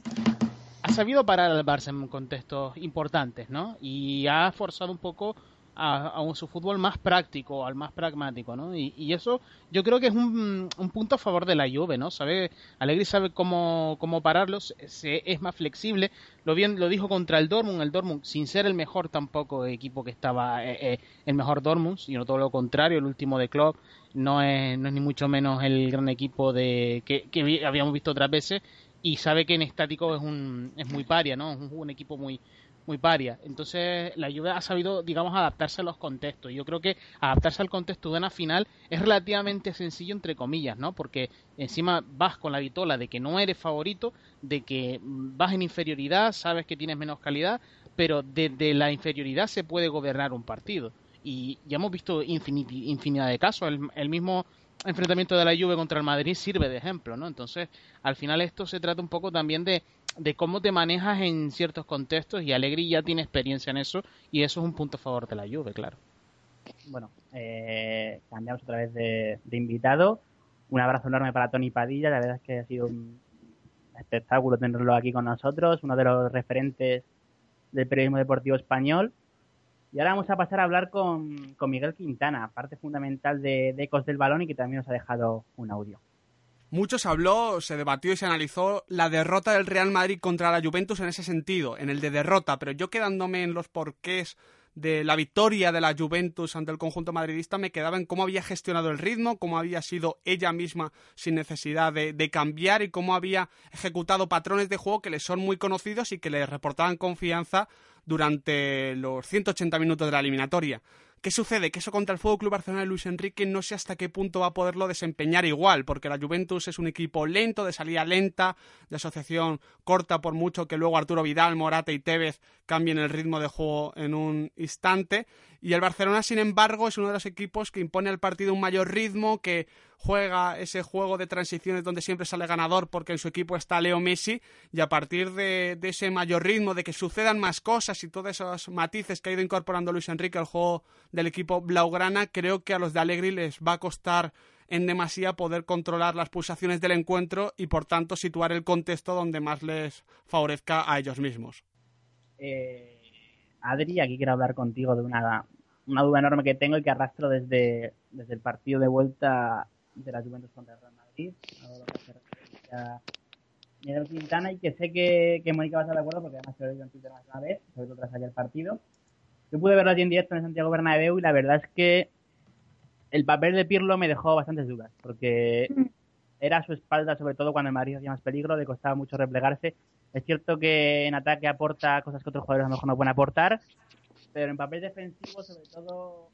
ha sabido parar al Barça en contextos importantes, ¿no? Y ha forzado un poco a, a, su fútbol más práctico, al más pragmático, ¿no? Y, y, eso yo creo que es un, un, punto a favor de la Juve, ¿no? Sabe, Allegri sabe cómo, cómo pararlos, se, es más flexible, lo bien lo dijo contra el Dortmund, el Dortmund sin ser el mejor tampoco equipo que estaba eh, eh, el mejor Dortmund, sino todo lo contrario, el último de Klopp no es, no es ni mucho menos el gran equipo de que, que habíamos visto otras veces y sabe que en estático es un es muy paria, ¿no? Es un, un equipo muy muy paria. Entonces, la Juve ha sabido, digamos, adaptarse a los contextos. Yo creo que adaptarse al contexto de una final es relativamente sencillo, entre comillas, ¿no? Porque encima vas con la vitola de que no eres favorito, de que vas en inferioridad, sabes que tienes menos calidad, pero desde la inferioridad se puede gobernar un partido. Y ya hemos visto infinidad de casos. El, el mismo enfrentamiento de la Juve contra el Madrid sirve de ejemplo, ¿no? Entonces, al final esto se trata un poco también de, de cómo te manejas en ciertos contextos y Allegri ya tiene experiencia en eso y eso es un punto a favor de la Juve, claro. Bueno, eh, cambiamos otra vez de, de invitado. Un abrazo enorme para Tony Padilla, la verdad es que ha sido un espectáculo tenerlo aquí con nosotros, uno de los referentes del periodismo deportivo español. Y ahora vamos a pasar a hablar con, con Miguel Quintana, parte fundamental de, de Ecos del Balón y que también nos ha dejado un audio. Mucho se habló, se debatió y se analizó la derrota del Real Madrid contra la Juventus en ese sentido, en el de derrota, pero yo quedándome en los porqués de la victoria de la Juventus ante el conjunto madridista me quedaba en cómo había gestionado el ritmo, cómo había sido ella misma sin necesidad de, de, cambiar y cómo había ejecutado patrones de juego que le son muy conocidos y que le reportaban confianza durante los 180 minutos de la eliminatoria. ¿Qué sucede? Que eso contra el Fútbol Club Barcelona de Luis Enrique no sé hasta qué punto va a poderlo desempeñar igual, porque la Juventus es un equipo lento, de salida lenta, de asociación corta, por mucho que luego Arturo Vidal, Morata y Tevez cambien el ritmo de juego en un instante. Y el Barcelona, sin embargo, es uno de los equipos que impone al partido un mayor ritmo, que juega ese juego de transiciones donde siempre sale ganador porque en su equipo está Leo Messi y a partir de, ese mayor ritmo, de que sucedan más cosas y todos esos matices que ha ido incorporando Luis Enrique al juego del equipo Blaugrana, creo que a los de Allegri les va a costar en demasía poder controlar las pulsaciones del encuentro y por tanto situar el contexto donde más les favorezca a ellos mismos. Eh, Adri, aquí quiero hablar contigo de una, una duda enorme que tengo y que arrastro desde, desde el partido de vuelta de la Juventus contra el Real Madrid, a lo que se refiere a Miguel Quintana, y que sé que, que Mónica va a estar de acuerdo porque además se lo he en Twitter más una vez, sobre todo tras ayer partido. Yo pude verlo allí en directo en Santiago Bernabéu y la verdad es que el papel de Pirlo me dejó bastantes dudas, porque era su espalda, sobre todo cuando el Madrid hacía más peligro, le costaba mucho replegarse. Es cierto que en ataque aporta cosas que otros jugadores a lo mejor no pueden aportar, pero en papel defensivo, sobre todo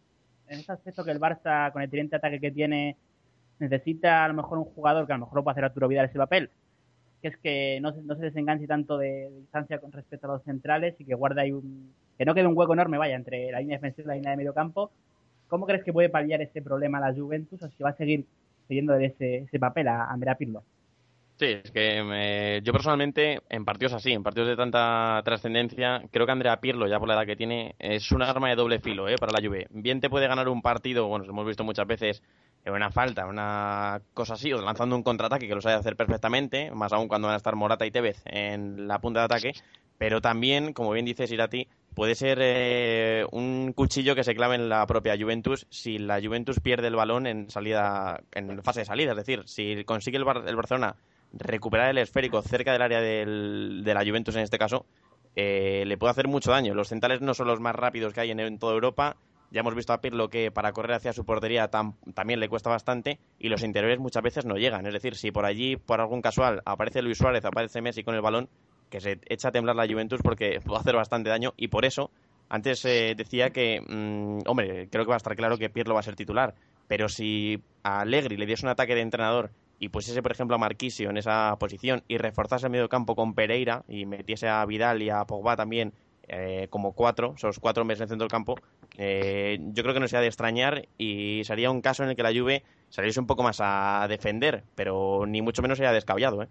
en ese aspecto que el Barça, con el tridente ataque que tiene, necesita a lo mejor un jugador que a lo mejor lo puede hacer Arturo Vidal ese papel, que es que no se, no se desenganche tanto de, de, distancia con respecto a los centrales y que guarda ahí un... que no quede un hueco enorme, vaya, entre la línea defensiva y la línea de medio campo. ¿Cómo crees que puede paliar ese problema la Juventus o si va a seguir siguiendo ese, ese papel a Andrea Pirlo? Sí, es que me, yo personalmente, en partidos así, en partidos de tanta trascendencia, creo que Andrea Pirlo, ya por la edad que tiene, es un arma de doble filo ¿eh? para la Juve. Bien te puede ganar un partido, bueno, hemos visto muchas veces, en una falta, una cosa así, o lanzando un contraataque que lo sabe hacer perfectamente, más aún cuando van a estar Morata y Tevez en la punta de ataque, pero también, como bien dices Irati, puede ser eh, un cuchillo que se clave en la propia Juventus si la Juventus pierde el balón en salida, en fase de salida, es decir, si consigue el, Bar el Barcelona recuperar el esférico cerca del área del, de la Juventus en este caso, eh, le puede hacer mucho daño. Los centrales no son los más rápidos que hay en, en toda Europa. Ya hemos visto a Pirlo que para correr hacia su portería tam, también le cuesta bastante y los interiores muchas veces no llegan. Es decir, si por allí, por algún casual, aparece Luis Suárez, aparece Messi con el balón, que se echa a temblar la Juventus porque [laughs] puede hacer bastante daño y por eso antes eh, decía que, mmm, hombre, creo que va a estar claro que Pirlo va a ser titular, pero si a Allegri le diese un ataque de entrenador y pusiese, por ejemplo, a Marquisio en esa posición y reforzase el medio campo con Pereira y metiese a Vidal y a Pogba también eh, como cuatro, esos cuatro meses en el centro del campo, eh, yo creo que no sería de extrañar y sería un caso en el que la Juve saliese un poco más a defender, pero ni mucho menos sería descabellado, ¿eh?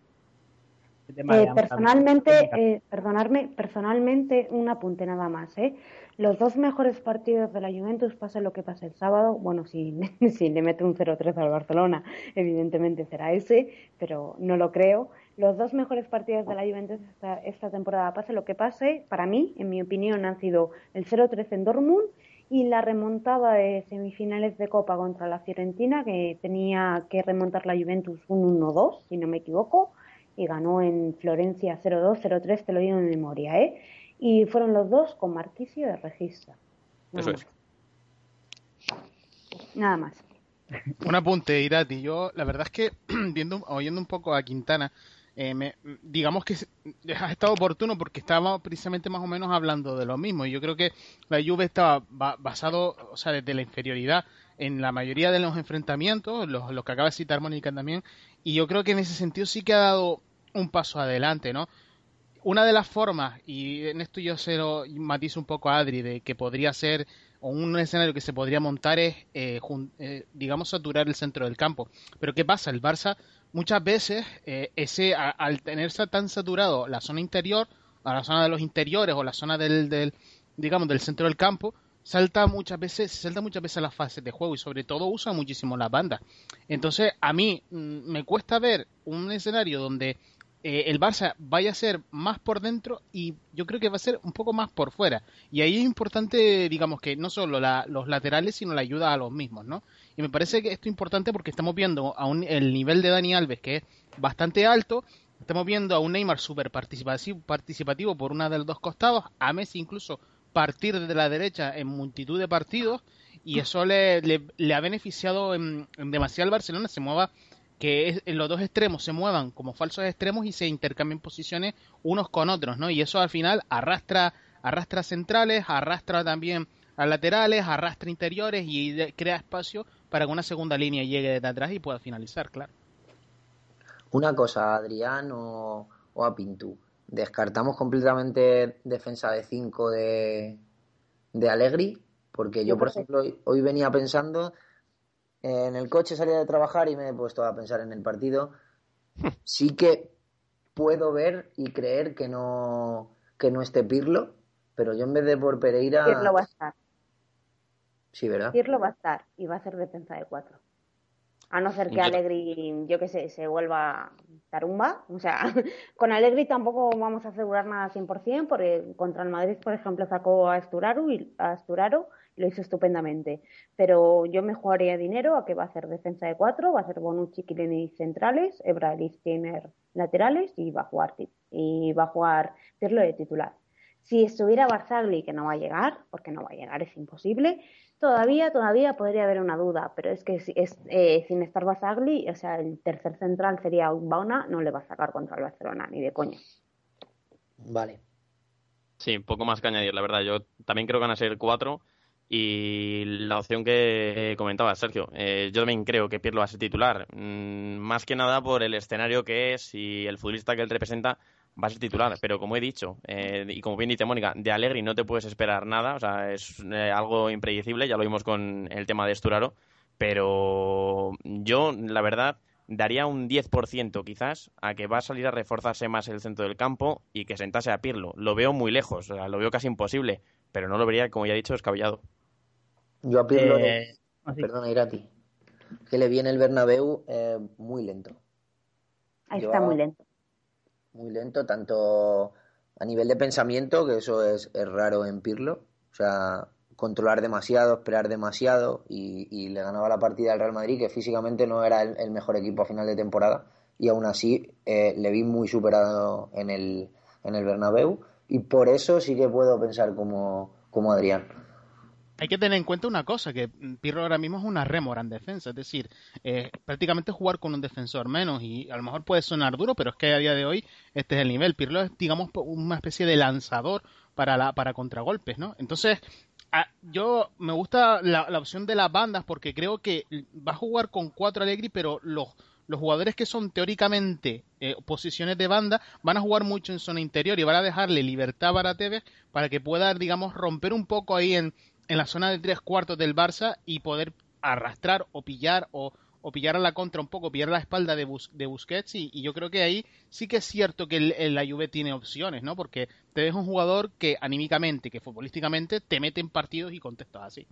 Eh, personalmente, eh, perdonadme, personalmente un apunte nada más. ¿eh? Los dos mejores partidos de la Juventus, pase lo que pase el sábado, bueno, si, [laughs] si le mete un 0-3 al Barcelona, evidentemente será ese, pero no lo creo. Los dos mejores partidos de la Juventus esta, esta temporada, pase lo que pase, para mí, en mi opinión, han sido el 0-3 en Dortmund y la remontada de semifinales de Copa contra la Fiorentina, que tenía que remontar la Juventus un 1-2, si no me equivoco y ganó en Florencia 0-2, 0-3, te lo digo en memoria, ¿eh? Y fueron los dos con Marquisio de registro. Eso es. Nada más. [laughs] Un apunte, Irati. Yo, la verdad es que, [clears throat] viendo, oyendo un poco a Quintana, eh, me, digamos que ha estado oportuno porque estaba precisamente más o menos hablando de lo mismo. Y yo creo que la Juve estaba basado, o sea, desde la inferioridad en la mayoría de los enfrentamientos, los, los que acaba de citar Mónica también, y yo creo que en ese sentido sí que ha dado un paso adelante, ¿no? Una de las formas, y en esto yo se lo matizo un poco a Adri, de que podría ser, o un escenario que se podría montar es, eh, eh, digamos, saturar el centro del campo. Pero ¿qué pasa? El Barça muchas veces eh, ese al tenerse tan saturado la zona interior, a la zona de los interiores o la zona del, del digamos del centro del campo, salta muchas veces, salta muchas veces las fases de juego y sobre todo usa muchísimo las bandas. Entonces, a mí mm, me cuesta ver un escenario donde eh, el Barça vaya a ser más por dentro y yo creo que va a ser un poco más por fuera. Y ahí es importante, digamos, que no solo los laterales, sino la ayuda a los mismos, ¿no? Y me parece que esto es importante porque estamos viendo a un, el nivel de Dani Alves, que es bastante alto, estamos viendo a un Neymar súper participativo, participativo por una de los dos costados, a Messi incluso partir desde la derecha en multitud de partidos y eso le, le, ha beneficiado en, demasiado al Barcelona, se mueva que en los dos extremos se muevan como falsos extremos y se intercambien posiciones unos con otros, ¿no? Y eso al final arrastra arrastra centrales, arrastra también a laterales, arrastra interiores y crea espacio para que una segunda línea llegue desde atrás y pueda finalizar, claro. Una cosa, Adrián o, o a Pintú descartamos completamente defensa de 5 de, de Allegri, porque yo, por ejemplo, hoy, venía pensando, en el coche salía de trabajar y me he puesto a pensar en el partido. [laughs] Sí que puedo ver y creer que no, que no esté Pirlo, pero yo en vez de por Pereira... Pirlo va a estar. Sí, ¿verdad? Pirlo va a estar y va a ser defensa de 4. A no ser que Allegri, yo qué sé, se vuelva tarumba. O sea, [laughs] con Allegri tampoco vamos a asegurar nada 100%, porque contra el Madrid, por ejemplo, sacó a Esturaro y, a Esturaro lo hizo estupendamente. Pero yo me jugaría dinero a que va a ser defensa de cuatro, va a ser Bonucci, Kileni centrales, Ebra y laterales y va a jugar y va a jugar Pirlo de titular. Si estuviera Barzagli, que no va a llegar, porque no va a llegar, es imposible, Todavía, todavía podría haber una duda, pero es que es, eh, sin estar Basagli, o sea, el tercer central sería Bauna, no le va a sacar contra el Barcelona, ni de coña. Vale. Sí, poco más que añadir, la verdad. Yo también creo que van a ser cuatro. Y la opción que comentaba Sergio, eh, yo también creo que Pirlo va a ser titular. Mm, más que nada por el escenario que es y el futbolista que él representa va a ser titular, pero como he dicho, eh, y como bien dice Mónica, de Allegri no te puedes esperar nada, o sea, es eh, algo impredecible, ya lo vimos con el tema de Esturaro, pero yo, la verdad, daría un 10% quizás a que va a salir a reforzarse más el centro del campo y que sentase a Pirlo. Lo veo muy lejos, o sea, lo veo casi imposible, pero no lo vería, como ya he dicho, descabellado. Yo a Pirlo, eh... perdona, Irati, que le viene el Bernabéu eh, muy lento. Ahí está muy lento. Muy lento, tanto a nivel de pensamiento, que eso es, raro en Pirlo, o sea, controlar demasiado, esperar demasiado y, le ganaba la partida al Real Madrid, que físicamente no era el, mejor equipo a final de temporada. Y aún así eh, le vi muy superado en el, en el Bernabéu. Y por eso sí que puedo pensar como, como Adrián hay que tener en cuenta una cosa, que Pirlo ahora mismo es una rémora en defensa, es decir, eh, prácticamente jugar con un defensor menos y a lo mejor puede sonar duro, pero es que a día de hoy este es el nivel. Pirlo es, digamos, una especie de lanzador para, la, para contragolpes, ¿no? Entonces, yo me gusta la, opción de las bandas porque creo que va a jugar con cuatro Allegri, pero los, los jugadores que son teóricamente eh, posiciones de banda van a jugar mucho en zona interior y van a dejarle libertad para Tevez para que pueda, digamos, romper un poco ahí en, en la zona de tres cuartos del Barça y poder arrastrar o pillar o, pillar a la contra un poco, pillar la espalda de, Busquets y, yo creo que ahí sí que es cierto que el, la Juve tiene opciones, ¿no? Porque te deja un jugador que anímicamente, que futbolísticamente te mete en partidos y contestas así.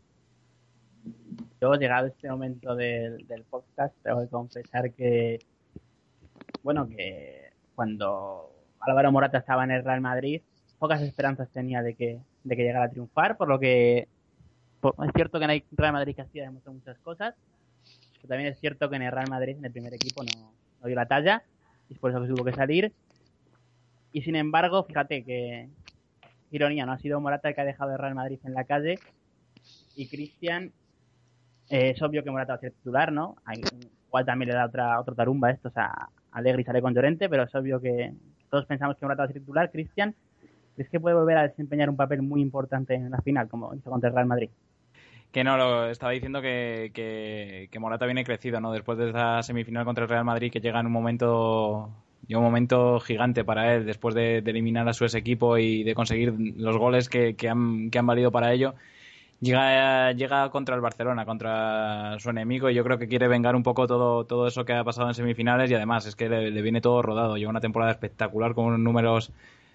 Yo, llegado este momento del, del podcast, tengo que confesar que, bueno, que cuando Álvaro Morata estaba en el Real Madrid, pocas esperanzas tenía de que, de que llegara a triunfar, por lo que es cierto que en el Real Madrid Castilla demostró muchas cosas, pero también es cierto que en el Real Madrid, en el primer equipo, no, dio la talla, y es por eso que tuvo que salir. Y sin embargo, fíjate que, ironía, no ha sido Morata el que ha dejado el Real Madrid en la calle, y Cristian, eh, es obvio que Morata va a ser titular, ¿no? Igual también le da otra, otro tarumba esto, o sea, Alegri sale con Llorente, pero es obvio que todos pensamos que Morata va a ser titular. Cristian, ¿crees que puede volver a desempeñar un papel muy importante en la final, como hizo contra el Real Madrid? Que no, lo estaba diciendo que, que, Morata viene crecido, ¿no? Después de esa semifinal contra el Real Madrid que llega en un momento un momento gigante para él después de, eliminar a su ex equipo y de conseguir los goles que, que, han, que han valido para ello Llega, llega contra el Barcelona, contra su enemigo, y yo creo que quiere vengar un poco todo, todo eso que ha pasado en semifinales y además es que le, le viene todo rodado. Lleva una temporada espectacular con unos números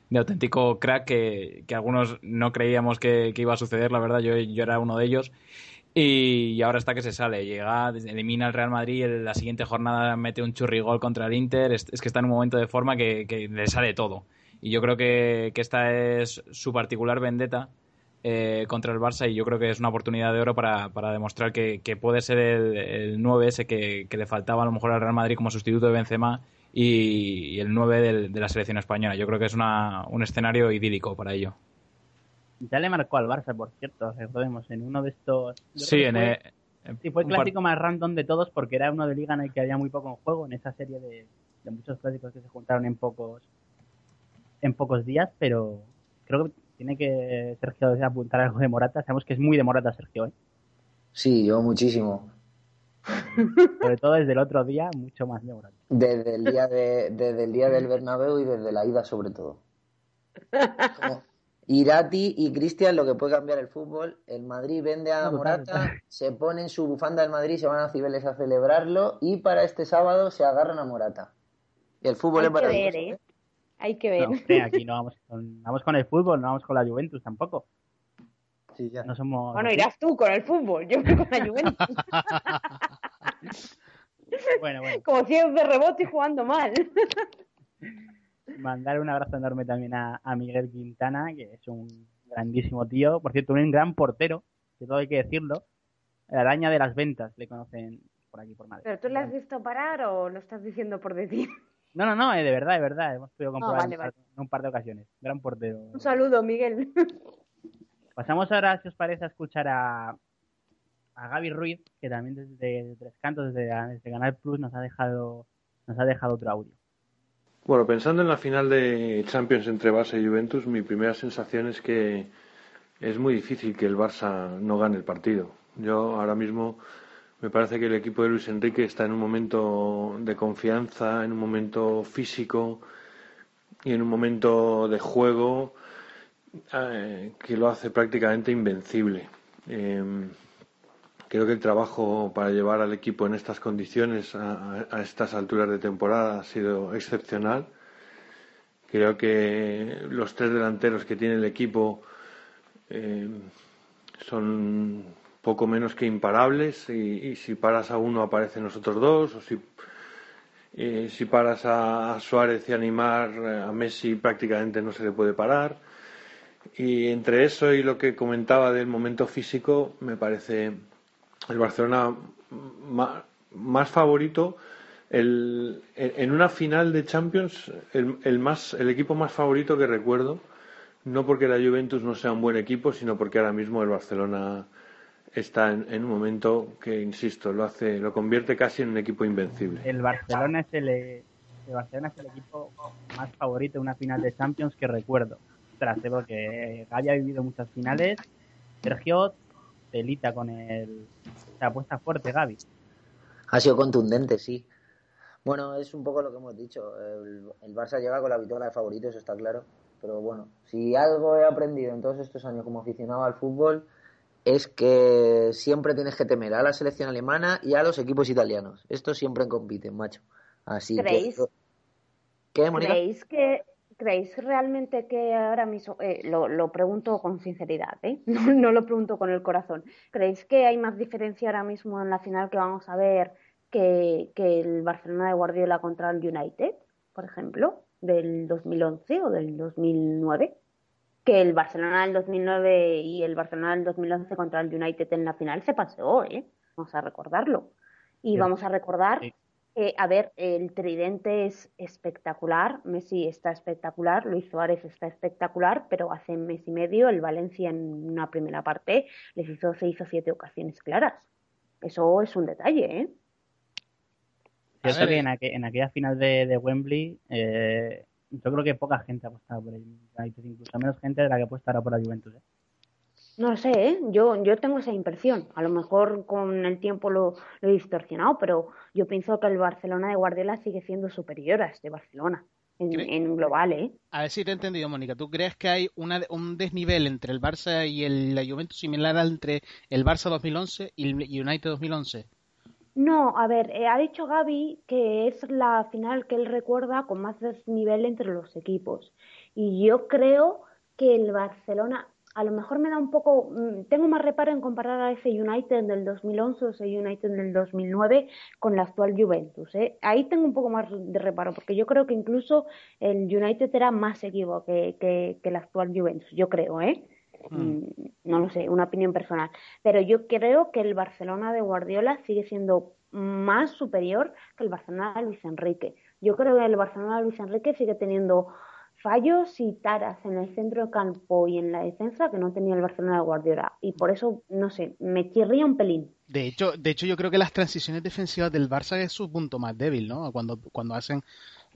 de auténtico crack que, que algunos no creíamos que, que iba a suceder, la verdad, yo, yo era uno de ellos. Y, y ahora está que se sale, llega, elimina al Real Madrid, en la siguiente jornada mete un churrigol contra el Inter, es, que está en un momento de forma que, que le sale todo. Y yo creo que, que esta es su particular vendetta eh, contra el Barça y yo creo que es una oportunidad de oro para, para demostrar que, que puede ser el, el 9 ese que, que le faltaba a lo mejor al Real Madrid como sustituto de Benzema y, y el 9 del- de la selección española. Yo creo que es una, un escenario idílico para ello. Ya le marcó al Barça, por cierto, recordemos, en uno de estos... Sí, en, fue- eh, en Sí, fue el clásico más random de todos porque era uno de liga en el que había muy poco en juego en esa serie de, de muchos clásicos que se juntaron en pocos en pocos días, pero creo que tiene que Sergio apuntar algo de Morata. Sabemos que es muy de Morata Sergio, ¿eh? Sí, yo muchísimo. [laughs] sobre todo desde el otro día, mucho más de Morata. Desde el día de, desde el día del Bernabéu y desde la ida sobre todo. Como Irati y Cristian lo que puede cambiar el fútbol. El Madrid vende a Morata, se ponen su bufanda del Madrid, se van a Cibeles a celebrarlo y para este sábado se agarran a Morata. Y el fútbol Hay es que ver, maravilloso. ¿eh? Hay que ver. No, hombre, [laughs] aquí no vamos con, vamos con el fútbol, no vamos con la Juventus tampoco. Sí, ya. No somos... Bueno, irás tú con el fútbol, yo voy con la Juventus. [laughs] Bueno, bueno. Como si es de rebote y jugando mal. Mandar un abrazo enorme también a, a Miguel Quintana, que es un grandísimo tío. Por cierto, un gran portero, que todo hay que decirlo. La araña de las ventas, le conocen por aquí, por Madrid. ¿Pero tú le has visto parar o lo estás diciendo por decir? No, no, no, eh, de verdad, de verdad. Hemos podido comprobar vale, en, un par- en un par de ocasiones. Gran portero. Un saludo, Miguel. Pasamos ahora, si os parece, a escuchar a, a Gaby Ruiz, que también desde Tres Cantos, desde, desde Canal Plus, nos ha dejado nos ha dejado otro audio. Bueno, pensando en la final de Champions entre Barça y Juventus, mi primera sensación es que es muy difícil que el Barça no gane el partido. Yo ahora mismo me parece que el equipo de Luis Enrique está en un momento de confianza, en un momento físico y en un momento de juego eh, que lo hace prácticamente invencible. Eh, creo que el trabajo para llevar al equipo en estas condiciones a, estas alturas de temporada ha sido excepcional. Creo que los tres delanteros que tiene el equipo eh, son poco menos que imparables y, si paras a uno aparecen los otros dos o si, eh, paras a, a Suárez y a Neymar eh, a Messi prácticamente no se le puede parar y entre eso y lo que comentaba del momento físico me parece el Barcelona más favorito el, en una final de Champions el, el más el equipo más favorito que recuerdo no porque la Juventus no sea un buen equipo sino porque ahora mismo el Barcelona está en, un momento que insisto lo hace lo convierte casi en un equipo invencible El Barcelona es el Barcelona es el equipo más favorito en una final de Champions que recuerdo. Tras porque Gaby ha vivido muchas finales. Sergio delita con el se apuesta fuerte Gaby. Ha sido contundente, sí. Bueno, es un poco lo que hemos dicho. El, el Barça llega con la victoria de favorito, eso está claro. Pero bueno, si algo he aprendido en todos estos años como aficionado al fútbol, es que siempre tienes que temer a la selección alemana y a los equipos italianos. Estos siempre compiten, macho. Así ¿Creéis? que... ¿Qué? ¿Creéis que creéis realmente que ahora mismo, eh, lo, lo pregunto con sinceridad, ¿eh? [laughs] no, no lo pregunto con el corazón, ¿creéis que hay más diferencia ahora mismo en la final que vamos a ver que, que el Barcelona de Guardiola contra el United, por ejemplo, del 2011 o del 2009? Que el Barcelona del 2009 y el Barcelona del 2011 contra el United en la final se paseó, ¿eh? Vamos a recordarlo. Y Sí. vamos a recordar Sí. Eh, a ver, el tridente es espectacular, Messi está espectacular, Luis Suárez está espectacular, pero hace un mes y medio el Valencia en una primera parte les hizo seis o siete ocasiones claras. Eso es un detalle, ¿eh? Yo A creo ver, que en, aqu- en aquella final de, de Wembley, eh, yo creo que poca gente ha apostado por el United, incluso menos gente de la que apostará por la Juventus. ¿eh? No lo sé, ¿eh? Yo, yo tengo esa impresión. A lo mejor con el tiempo lo, lo he distorsionado, pero yo pienso que el Barcelona de Guardiola sigue siendo superior a este Barcelona. en, en global, ¿eh? A ver si te he entendido, Mónica. ¿Tú crees que hay una, un desnivel entre el Barça y el, la Juventus similar al entre el Barça 2011 y el United 2011? No, a ver, eh, ha dicho Gaby que es la final que él recuerda con más desnivel entre los equipos. Y yo creo que el Barcelona, a lo mejor me da un poco, mm, tengo más reparo en comparar a ese United del 2011 o ese United del 2009 con la actual Juventus. ¿eh? Ahí tengo un poco más de reparo, porque yo creo que incluso el United era más equipo que, que, que la actual Juventus, yo creo, ¿eh? Mm, no lo sé, una opinión personal. Pero yo creo que el Barcelona de Guardiola sigue siendo más superior que el Barcelona de Luis Enrique. Yo creo que el Barcelona de Luis Enrique sigue teniendo fallos y taras en el centro del campo y en la defensa que no tenía el Barcelona de Guardiola. Y por eso, no sé, me chirría un pelín. De hecho, de hecho, yo creo que las transiciones defensivas del Barça es su punto más débil, ¿no? Cuando, cuando hacen,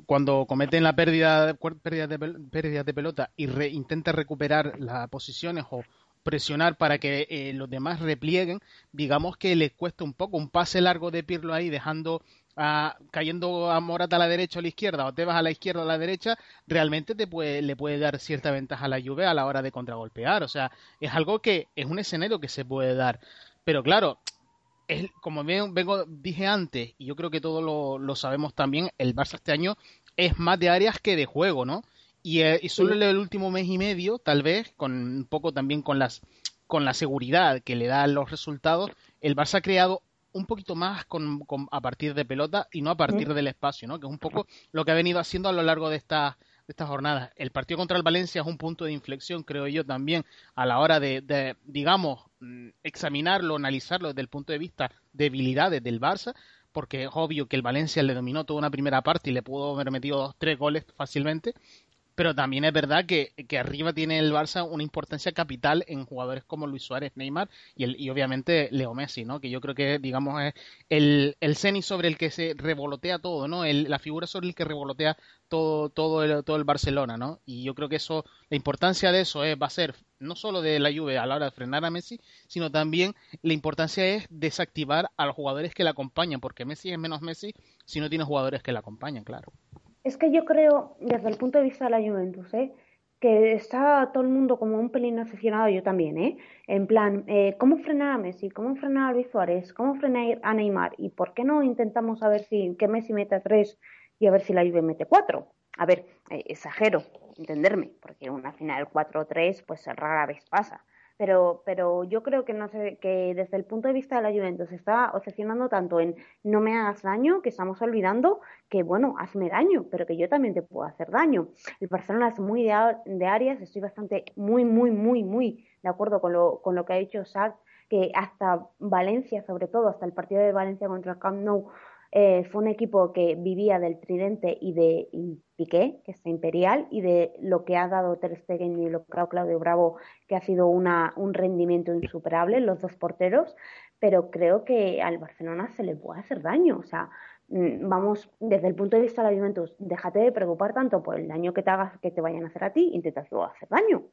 cuando cometen la pérdida, pérdida de, pérdida de pelota y re, intenta recuperar las posiciones o presionar para que eh, los demás replieguen, digamos que les cuesta un poco un pase largo de Pirlo ahí, dejando a, cayendo a Morata a la derecha o a la izquierda, o te vas a la izquierda o a la derecha, realmente te puede, le puede dar cierta ventaja a la Juve a la hora de contragolpear. O sea, es algo que es un escenario que se puede dar. Pero claro, es, como vengo, dije antes, y yo creo que todos lo, lo, sabemos también, el Barça este año es más de áreas que de juego, ¿no? Y, eh, y solo en el último mes y medio, tal vez, con un poco también con las con la seguridad que le dan los resultados, el Barça ha creado un poquito más con, con, a partir de pelota y no a partir del espacio, ¿no? Que es un poco lo que ha venido haciendo a lo largo de esta de estas jornadas. El partido contra el Valencia es un punto de inflexión, creo yo, también a la hora de, de digamos, mm, examinarlo, analizarlo desde el punto de vista de debilidades del Barça, porque es obvio que el Valencia le dominó toda una primera parte y le pudo haber metido dos, tres goles fácilmente, pero también es verdad que, que, arriba tiene el Barça una importancia capital en jugadores como Luis Suárez, Neymar y, el, y obviamente Leo Messi, ¿no? Que yo creo que, digamos, es el, el sobre el que se revolotea todo, ¿no? La figura sobre el que revolotea todo, todo, el, todo el Barcelona, ¿no? Y yo creo que eso, la importancia de eso es, va a ser no solo de la Juve a la hora de frenar a Messi, sino también la importancia es desactivar a los jugadores que le acompañan, porque Messi es menos Messi si no tiene jugadores que le acompañan, claro. Es que yo creo, desde el punto de vista de la Juventus, ¿eh? que está todo el mundo como un pelín aficionado, yo también, ¿eh? En plan, eh, ¿cómo frenar a Messi? ¿Cómo frenar a Luis Suárez? ¿Cómo frenar a Neymar? ¿Y por qué no intentamos a ver si que Messi mete tres y a ver si la Juve mete cuatro? A ver, eh, exagero, entenderme, porque una final 4-3 pues rara vez pasa pero, pero yo creo que no sé, que desde el punto de vista de la Juventus se está obsesionando tanto en no me hagas daño, que estamos olvidando que, bueno, hazme daño, pero que yo también te puedo hacer daño. El Barcelona es muy de, de áreas, estoy bastante, muy, muy, muy, muy de acuerdo con lo, con lo que ha dicho Sark, que hasta Valencia, sobre todo, hasta el partido de Valencia contra el Camp Nou, eh, fue un equipo que vivía del tridente y de y Piqué, que está imperial, y de lo que ha dado Ter Stegen y lo que ha Claudio Bravo, que ha sido una, un rendimiento insuperable, los dos porteros, pero creo que al Barcelona se le puede hacer daño. O sea, mm, vamos, desde el punto de vista de la Juventus, déjate de preocupar tanto por el daño que te hagas, que te vayan a hacer a ti, intenta hacer daño.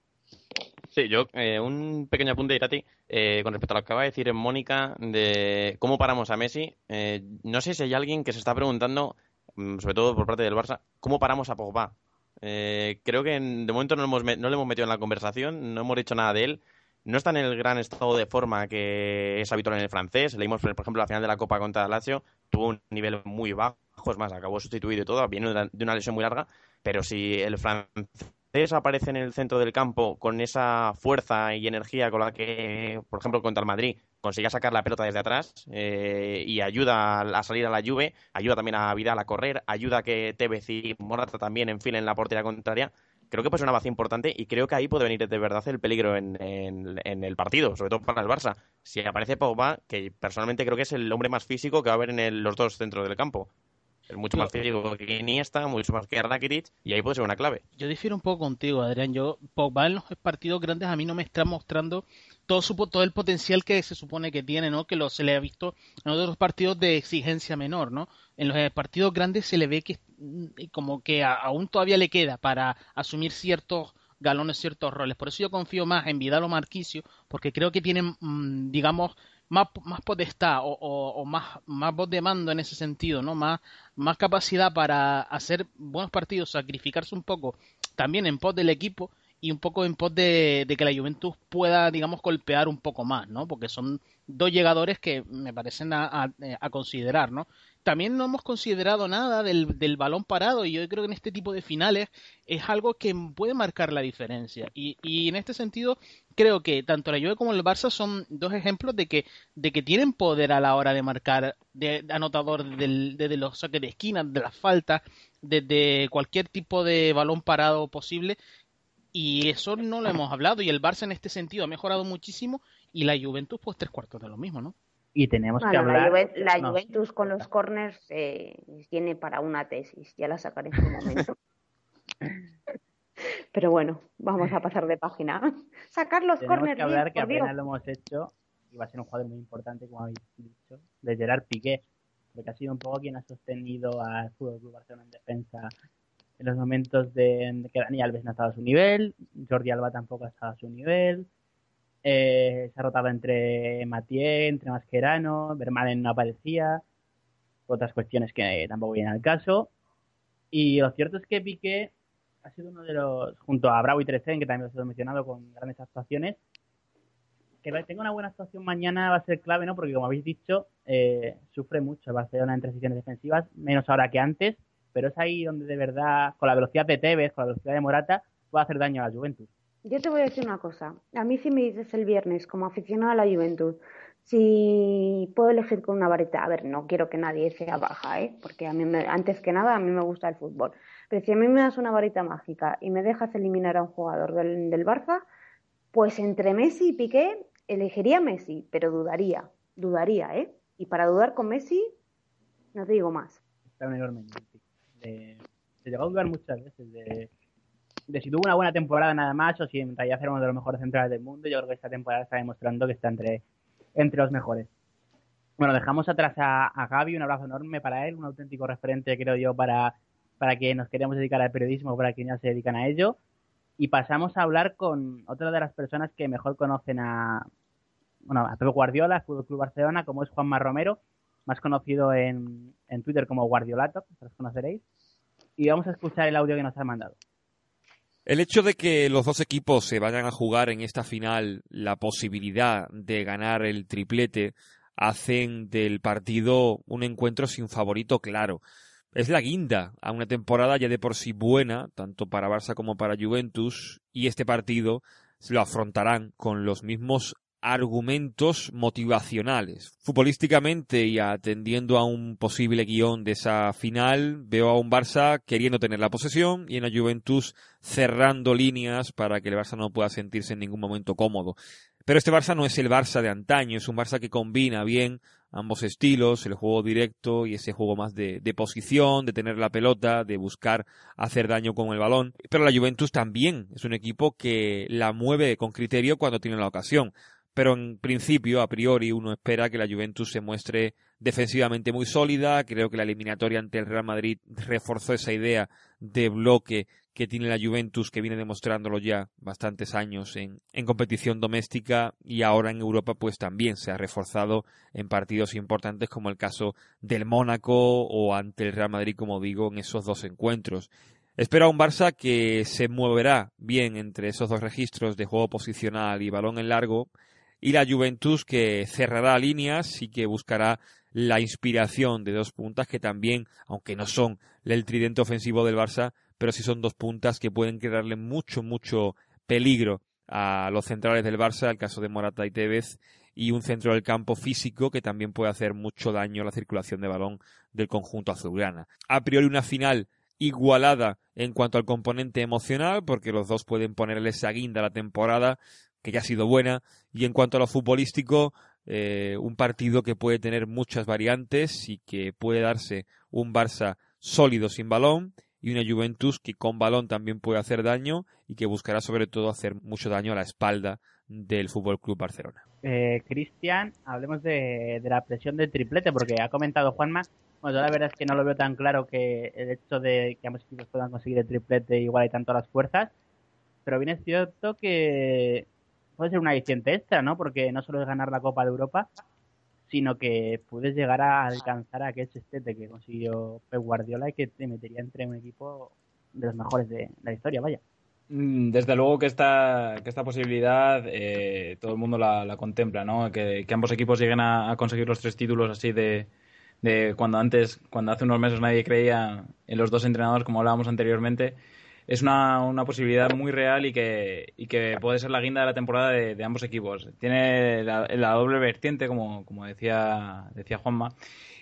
Sí, yo, eh, un pequeño apunte, Irati, eh, con respecto a lo que acaba de decir Mónica, de cómo paramos a Messi. Eh, no sé si hay alguien que se está preguntando, mm, sobre todo por parte del Barça, cómo paramos a Pogba. Eh, creo que de momento no, hemos, no le hemos metido en la conversación, no hemos dicho nada de él. No está en el gran estado de forma que es habitual en el francés. Leímos, por ejemplo, la final de la Copa contra Lazio, tuvo un nivel muy bajo, es más, acabó sustituido y todo, viene de una lesión muy larga, pero si el francés aparece en el centro del campo con esa fuerza y energía con la que, por ejemplo, contra el Madrid, consigue sacar la pelota desde atrás eh, y ayuda a salir a la Juve, ayuda también a Vidal a correr, ayuda a que Tevez y Morata también enfilen la portería contraria. Creo que pues es una base importante y creo que ahí puede venir de verdad el peligro en, en, en, el partido, sobre todo para el Barça. Si aparece Pogba, que personalmente creo que es el hombre más físico que va a haber en el, los dos centros del campo. Es mucho más físico que Iniesta, mucho más que Rakitic, y ahí puede ser una clave. Yo difiero un poco contigo, Adrián. Yo, Pogba en los partidos grandes a mí no me está mostrando todo, su, todo el potencial que se supone que tiene, ¿no? Que lo, se le ha visto en otros partidos de exigencia menor, ¿no? En los partidos grandes se le ve que mm, como que a, aún todavía le queda para asumir ciertos galones, ciertos roles. Por eso yo confío más en Vidal o Marquisio, porque creo que tienen, mmm, digamos, más, más potestad o, o, o, más, más voz de mando en ese sentido, ¿no? Más, más capacidad para hacer buenos partidos, sacrificarse un poco también en pos del equipo y un poco en pos de, que la Juventus pueda, digamos, golpear un poco más, ¿no? Porque son dos llegadores que me parecen a, considerar, ¿no? También no hemos considerado nada del, del, balón parado y yo creo que en este tipo de finales es algo que puede marcar la diferencia. Y, y en este sentido creo que tanto la Juve como el Barça son dos ejemplos de que, de que tienen poder a la hora de marcar de, anotador desde de, de los saques de esquina, de las faltas, desde cualquier tipo de balón parado posible y eso no lo hemos hablado y el Barça en este sentido ha mejorado muchísimo y la Juventus pues tres cuartos de lo mismo, ¿no? Y tenemos bueno, que hablar... La, Juve, la no. Juventus con los corners eh, tiene para una tesis, ya la sacaré en su momento. [laughs] Pero bueno, vamos a pasar de página. [laughs] Sacar los tenemos corners. que hablar bien, que apenas Dios. lo hemos hecho y va a ser un jugador muy importante, como habéis dicho, de Gerard Piqué, porque ha sido un poco quien ha sostenido al Fútbol Club Barcelona en defensa en los momentos de que Dani Alves no ha estado a su nivel, Jordi Alba tampoco ha estado a su nivel, eh, se ha rotado entre Mathieu, entre Mascherano, Vermaelen no aparecía, otras cuestiones que tampoco vienen al caso. Y lo cierto es que Piqué ha sido uno de los, junto a Bravo y Trecen, que también lo he mencionado con grandes actuaciones, que tenga una buena actuación mañana va a ser clave, ¿no? Porque como habéis dicho, eh, sufre mucho el Barcelona en transiciones defensivas, menos ahora que antes, pero es ahí donde de verdad, con la velocidad de Tevez, con la velocidad de Morata, puede hacer daño a la Juventus. Yo te voy a decir una cosa. A mí si me dices el viernes, como aficionado a la Juventud, si puedo elegir con una varita, a ver, no quiero que nadie sea baja, ¿eh? porque a mí me, antes que nada a mí me gusta el fútbol. Pero si a mí me das una varita mágica y me dejas eliminar a un jugador del, del Barça, pues entre Messi y Piqué elegiría Messi, pero dudaría, dudaría, ¿eh? Y para dudar con Messi, no te digo más. Está un de, se llegó a dudar muchas veces de, de, si tuvo una buena temporada nada más o si en realidad era uno de los mejores centrales del mundo. Yo creo que esta temporada está demostrando que está entre, entre los mejores. Bueno, dejamos atrás a, a Gaby, un abrazo enorme para él, un auténtico referente, creo yo, para, para que nos queremos dedicar al periodismo, para quienes ya se dedican a ello. Y pasamos a hablar con otra de las personas que mejor conocen a, bueno, a Pep Guardiola, Fútbol Club Barcelona, como es Juanma Romero, más conocido en, en Twitter como Guardiolato, los conoceréis. Y vamos a escuchar el audio que nos ha mandado. El hecho de que los dos equipos se vayan a jugar en esta final la posibilidad de ganar el triplete hacen del partido un encuentro sin favorito claro. Es la guinda a una temporada ya de por sí buena, tanto para Barça como para Juventus, y este partido lo afrontarán con los mismos argumentos motivacionales. Futbolísticamente y atendiendo a un posible guion de esa final, veo a un Barça queriendo tener la posesión y en la Juventus cerrando líneas para que el Barça no pueda sentirse en ningún momento cómodo. Pero este Barça no es el Barça de antaño, es un Barça que combina bien ambos estilos, el juego directo y ese juego más de, de, posición, de tener la pelota, de buscar hacer daño con el balón. Pero la Juventus también es un equipo que la mueve con criterio cuando tiene la ocasión pero en principio, a priori, uno espera que la Juventus se muestre defensivamente muy sólida. Creo que la eliminatoria ante el Real Madrid reforzó esa idea de bloque que tiene la Juventus, que viene demostrándolo ya bastantes años en, competición doméstica y ahora en Europa pues también se ha reforzado en partidos importantes como el caso del Mónaco o ante el Real Madrid, como digo, en esos dos encuentros. Espero a un Barça que se moverá bien entre esos dos registros de juego posicional y balón en largo y la Juventus que cerrará líneas y que buscará la inspiración de dos puntas que también, aunque no son el tridente ofensivo del Barça, pero sí son dos puntas que pueden crearle mucho, mucho peligro a los centrales del Barça, el caso de Morata y Tevez, y un centro del campo físico que también puede hacer mucho daño a la circulación de balón del conjunto azulgrana. A priori una final igualada en cuanto al componente emocional, porque los dos pueden ponerle esa guinda la temporada, que ya ha sido buena, y en cuanto a lo futbolístico, eh, un partido que puede tener muchas variantes y que puede darse un Barça sólido sin balón y una Juventus que con balón también puede hacer daño y que buscará sobre todo hacer mucho daño a la espalda del Fútbol Club Barcelona. Eh, Cristian, hablemos de, la presión del triplete, porque ha comentado Juanma. Bueno, yo la verdad es que no lo veo tan claro que el hecho de que ambos equipos puedan conseguir el triplete igual hay tanto las fuerzas, pero bien es cierto que puede ser una aliciente extra, ¿no? Porque no solo es ganar la Copa de Europa, sino que puedes llegar a alcanzar aquel sextete que consiguió Pep Guardiola y que te metería entre un equipo de los mejores de la historia, vaya. Mm, Desde luego que esta, que esta posibilidad eh, todo el mundo la, la contempla, ¿no? Que, que ambos equipos lleguen a, a conseguir los tres títulos así de, de cuando antes, cuando hace unos meses nadie creía en los dos entrenadores, como hablábamos anteriormente, es una, una posibilidad muy real y que, y que puede ser la guinda de la temporada de, ambos equipos. Tiene la, la doble vertiente, como, como decía, decía Juanma.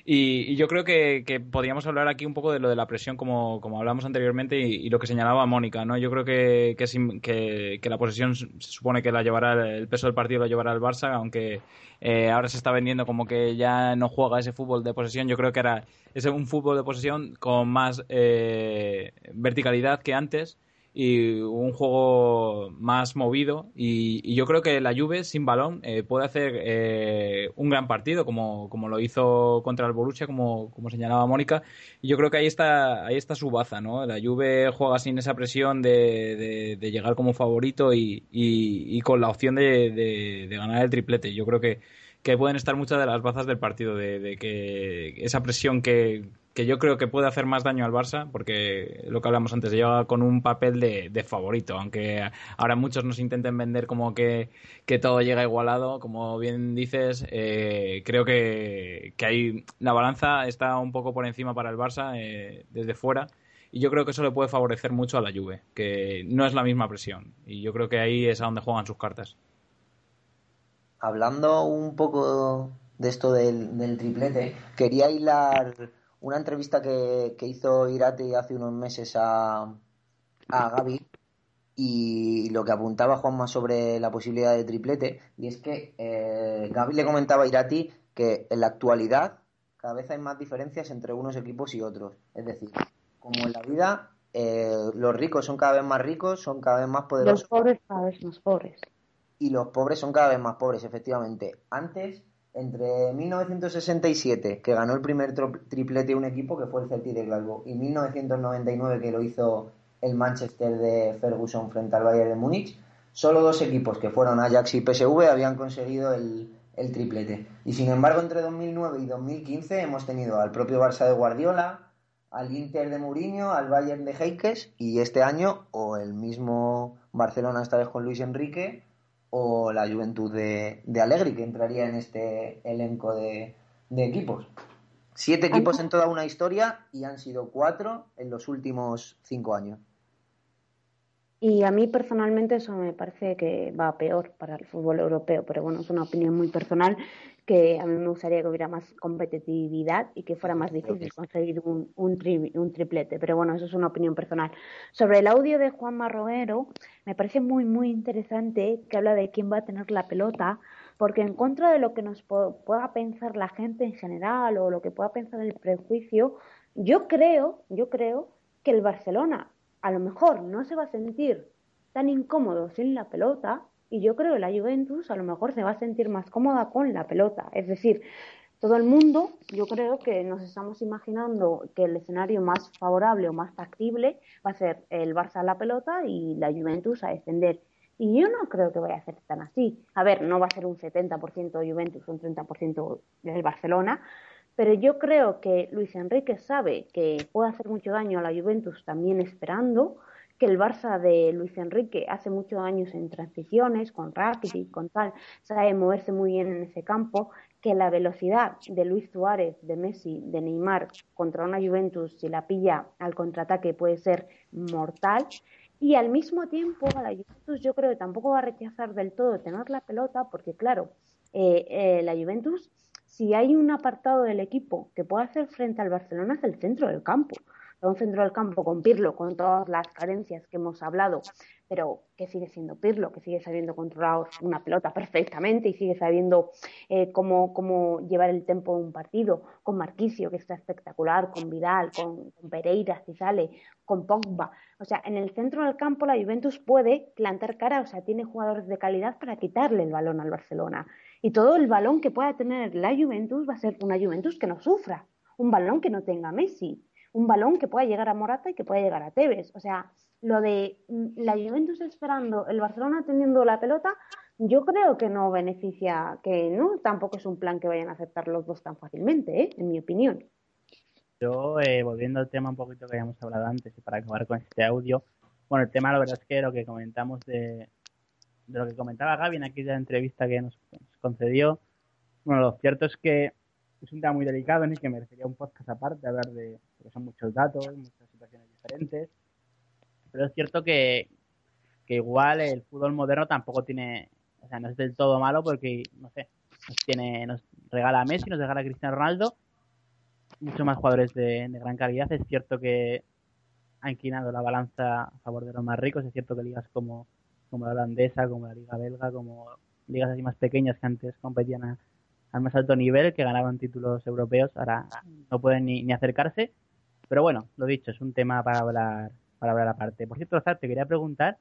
Y, y yo creo que, podríamos hablar aquí un poco de lo de la presión, como, como hablamos anteriormente, y, lo que señalaba Mónica, ¿no? Yo creo que- que la posesión se supone que la llevará, el peso del partido lo llevará el Barça, aunque eh, ahora se está vendiendo como que ya no juega ese fútbol de posesión. Yo creo que era es un fútbol de posesión con más eh, verticalidad que antes y un juego más movido. Y, yo creo que la Juve sin balón eh, puede hacer eh, un gran partido como, como lo hizo contra el Borussia como, como señalaba Mónica. Y yo creo que ahí está ahí está su baza ¿no? la Juve juega sin esa presión de, de- llegar como favorito y, y- y con la opción de- de ganar el triplete. Yo creo que que pueden estar muchas de las bazas del partido, de, de que esa presión que, que yo creo que puede hacer más daño al Barça, porque lo que hablamos antes, llega con un papel de, favorito, aunque ahora muchos nos intenten vender como que, que todo llega igualado, como bien dices, eh, creo que, que ahí la balanza está un poco por encima para el Barça eh, desde fuera. Y yo creo que eso le puede favorecer mucho a la Juve, que no es la misma presión. Y yo creo que ahí es a donde juegan sus cartas. Hablando un poco de esto del, del triplete, quería hilar una entrevista que, que hizo Irati hace unos meses a, a Gaby y lo que apuntaba Juanma sobre la posibilidad de triplete, y es que eh, Gaby le comentaba a Irati que en la actualidad cada vez hay más diferencias entre unos equipos y otros. Es decir, como en la vida, eh, los ricos son cada vez más ricos, son cada vez más poderosos Los pobres cada vez más pobres. Y los pobres son cada vez más pobres, efectivamente. Antes, entre 1967, que ganó el primer triplete un equipo, que fue el Celtic de Glasgow, y 1999, que lo hizo el Manchester de Ferguson frente al Bayern de Múnich, solo dos equipos, que fueron Ajax y PSV, habían conseguido el, el triplete. Y sin embargo, entre 2009 y 2015 hemos tenido al propio Barça de Guardiola, al Inter de Mourinho, al Bayern de Heikes, y este año, o el mismo Barcelona, esta vez con Luis Enrique, o la Juventud de, de Allegri, que entraría en este elenco de, de equipos. Siete equipos en toda una historia y han sido cuatro en los últimos cinco años. Y a mí personalmente eso me parece que va peor para el fútbol europeo, pero bueno, es una opinión muy personal que a mí me gustaría que hubiera más competitividad y que fuera más difícil conseguir un, un, tri- un triplete, pero bueno, eso es una opinión personal. Sobre el audio de Juan Marroguero, me parece muy, muy interesante que habla de quién va a tener la pelota, porque en contra de lo que nos po- pueda pensar la gente en general o lo que pueda pensar el prejuicio, yo creo, yo creo que el Barcelona a lo mejor no se va a sentir tan incómodo sin la pelota y yo creo que la Juventus a lo mejor se va a sentir más cómoda con la pelota. Es decir, todo el mundo, yo creo que nos estamos imaginando que el escenario más favorable o más factible va a ser el Barça a la pelota y la Juventus a defender. Y yo no creo que vaya a ser tan así. A ver, no va a ser un 70% Juventus, un 30% del Barcelona, pero yo creo que Luis Enrique sabe que puede hacer mucho daño a la Juventus también esperando, que el Barça de Luis Enrique hace muchos años en transiciones, con Rakitic, con tal, sabe moverse muy bien en ese campo, que la velocidad de Luis Suárez, de Messi, de Neymar contra una Juventus, si la pilla al contraataque, puede ser mortal. Y al mismo tiempo, a la Juventus yo creo que tampoco va a rechazar del todo tener la pelota, porque claro, eh, eh, la Juventus, si hay un apartado del equipo que pueda hacer frente al Barcelona, es el centro del campo. Un centro del campo con Pirlo, con todas las carencias que hemos hablado, pero que sigue siendo Pirlo, que sigue sabiendo controlar una pelota perfectamente y sigue sabiendo eh, cómo, cómo llevar el tempo de un partido, con Marquisio, que está espectacular, con Vidal, con, con Pereira, si sale, con Pogba. O sea, en el centro del campo la Juventus puede plantar cara, o sea, tiene jugadores de calidad para quitarle el balón al Barcelona. Y todo el balón que pueda tener la Juventus va a ser una Juventus que no sufra, un balón que no tenga Messi, un balón que pueda llegar a Morata y que pueda llegar a Tevez. O sea, lo de la Juventus esperando, el Barcelona teniendo la pelota, yo creo que no beneficia, que no, tampoco es un plan que vayan a aceptar los dos tan fácilmente, ¿eh? en mi opinión. Yo, eh, volviendo al tema un poquito que habíamos hablado antes y para acabar con este audio, bueno, el tema la verdad es que lo que comentamos de, de lo que comentaba Gaby en aquella entrevista que nos concedió, bueno, lo cierto es que es un tema muy delicado en el que merecería un podcast aparte, hablar de, porque son muchos datos, muchas situaciones diferentes, pero es cierto que, que igual el fútbol moderno tampoco tiene, o sea, no es del todo malo porque, no sé, nos, tiene, nos regala a Messi, nos regala a Cristiano Ronaldo, muchos más jugadores de, de gran calidad. Es cierto que ha inclinado la balanza a favor de los más ricos. Es cierto que ligas como, como la holandesa, como la liga belga, como ligas así más pequeñas que antes competían a- al más alto nivel, que ganaban títulos europeos, ahora no pueden ni, ni acercarse. Pero bueno, lo dicho, es un tema para hablar, para hablar aparte. Por cierto, Zar, te quería preguntar,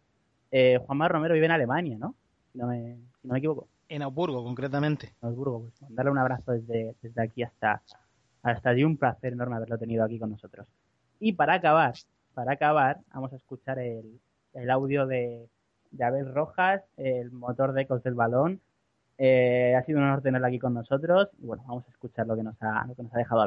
eh, Juanma Romero vive en Alemania, ¿no? Si no me, si no me equivoco. En Augsburgo, concretamente. En Augsburgo, pues mandarle un abrazo desde, desde aquí hasta, hasta allí. Un placer enorme haberlo tenido aquí con nosotros. Y para acabar, para acabar, vamos a escuchar el, el audio de, de Abel Rojas, el motor de Ecos del Balón. Eh, ha sido un honor tenerlo aquí con nosotros. Y bueno, vamos a escuchar lo que nos ha, lo que nos ha dejado.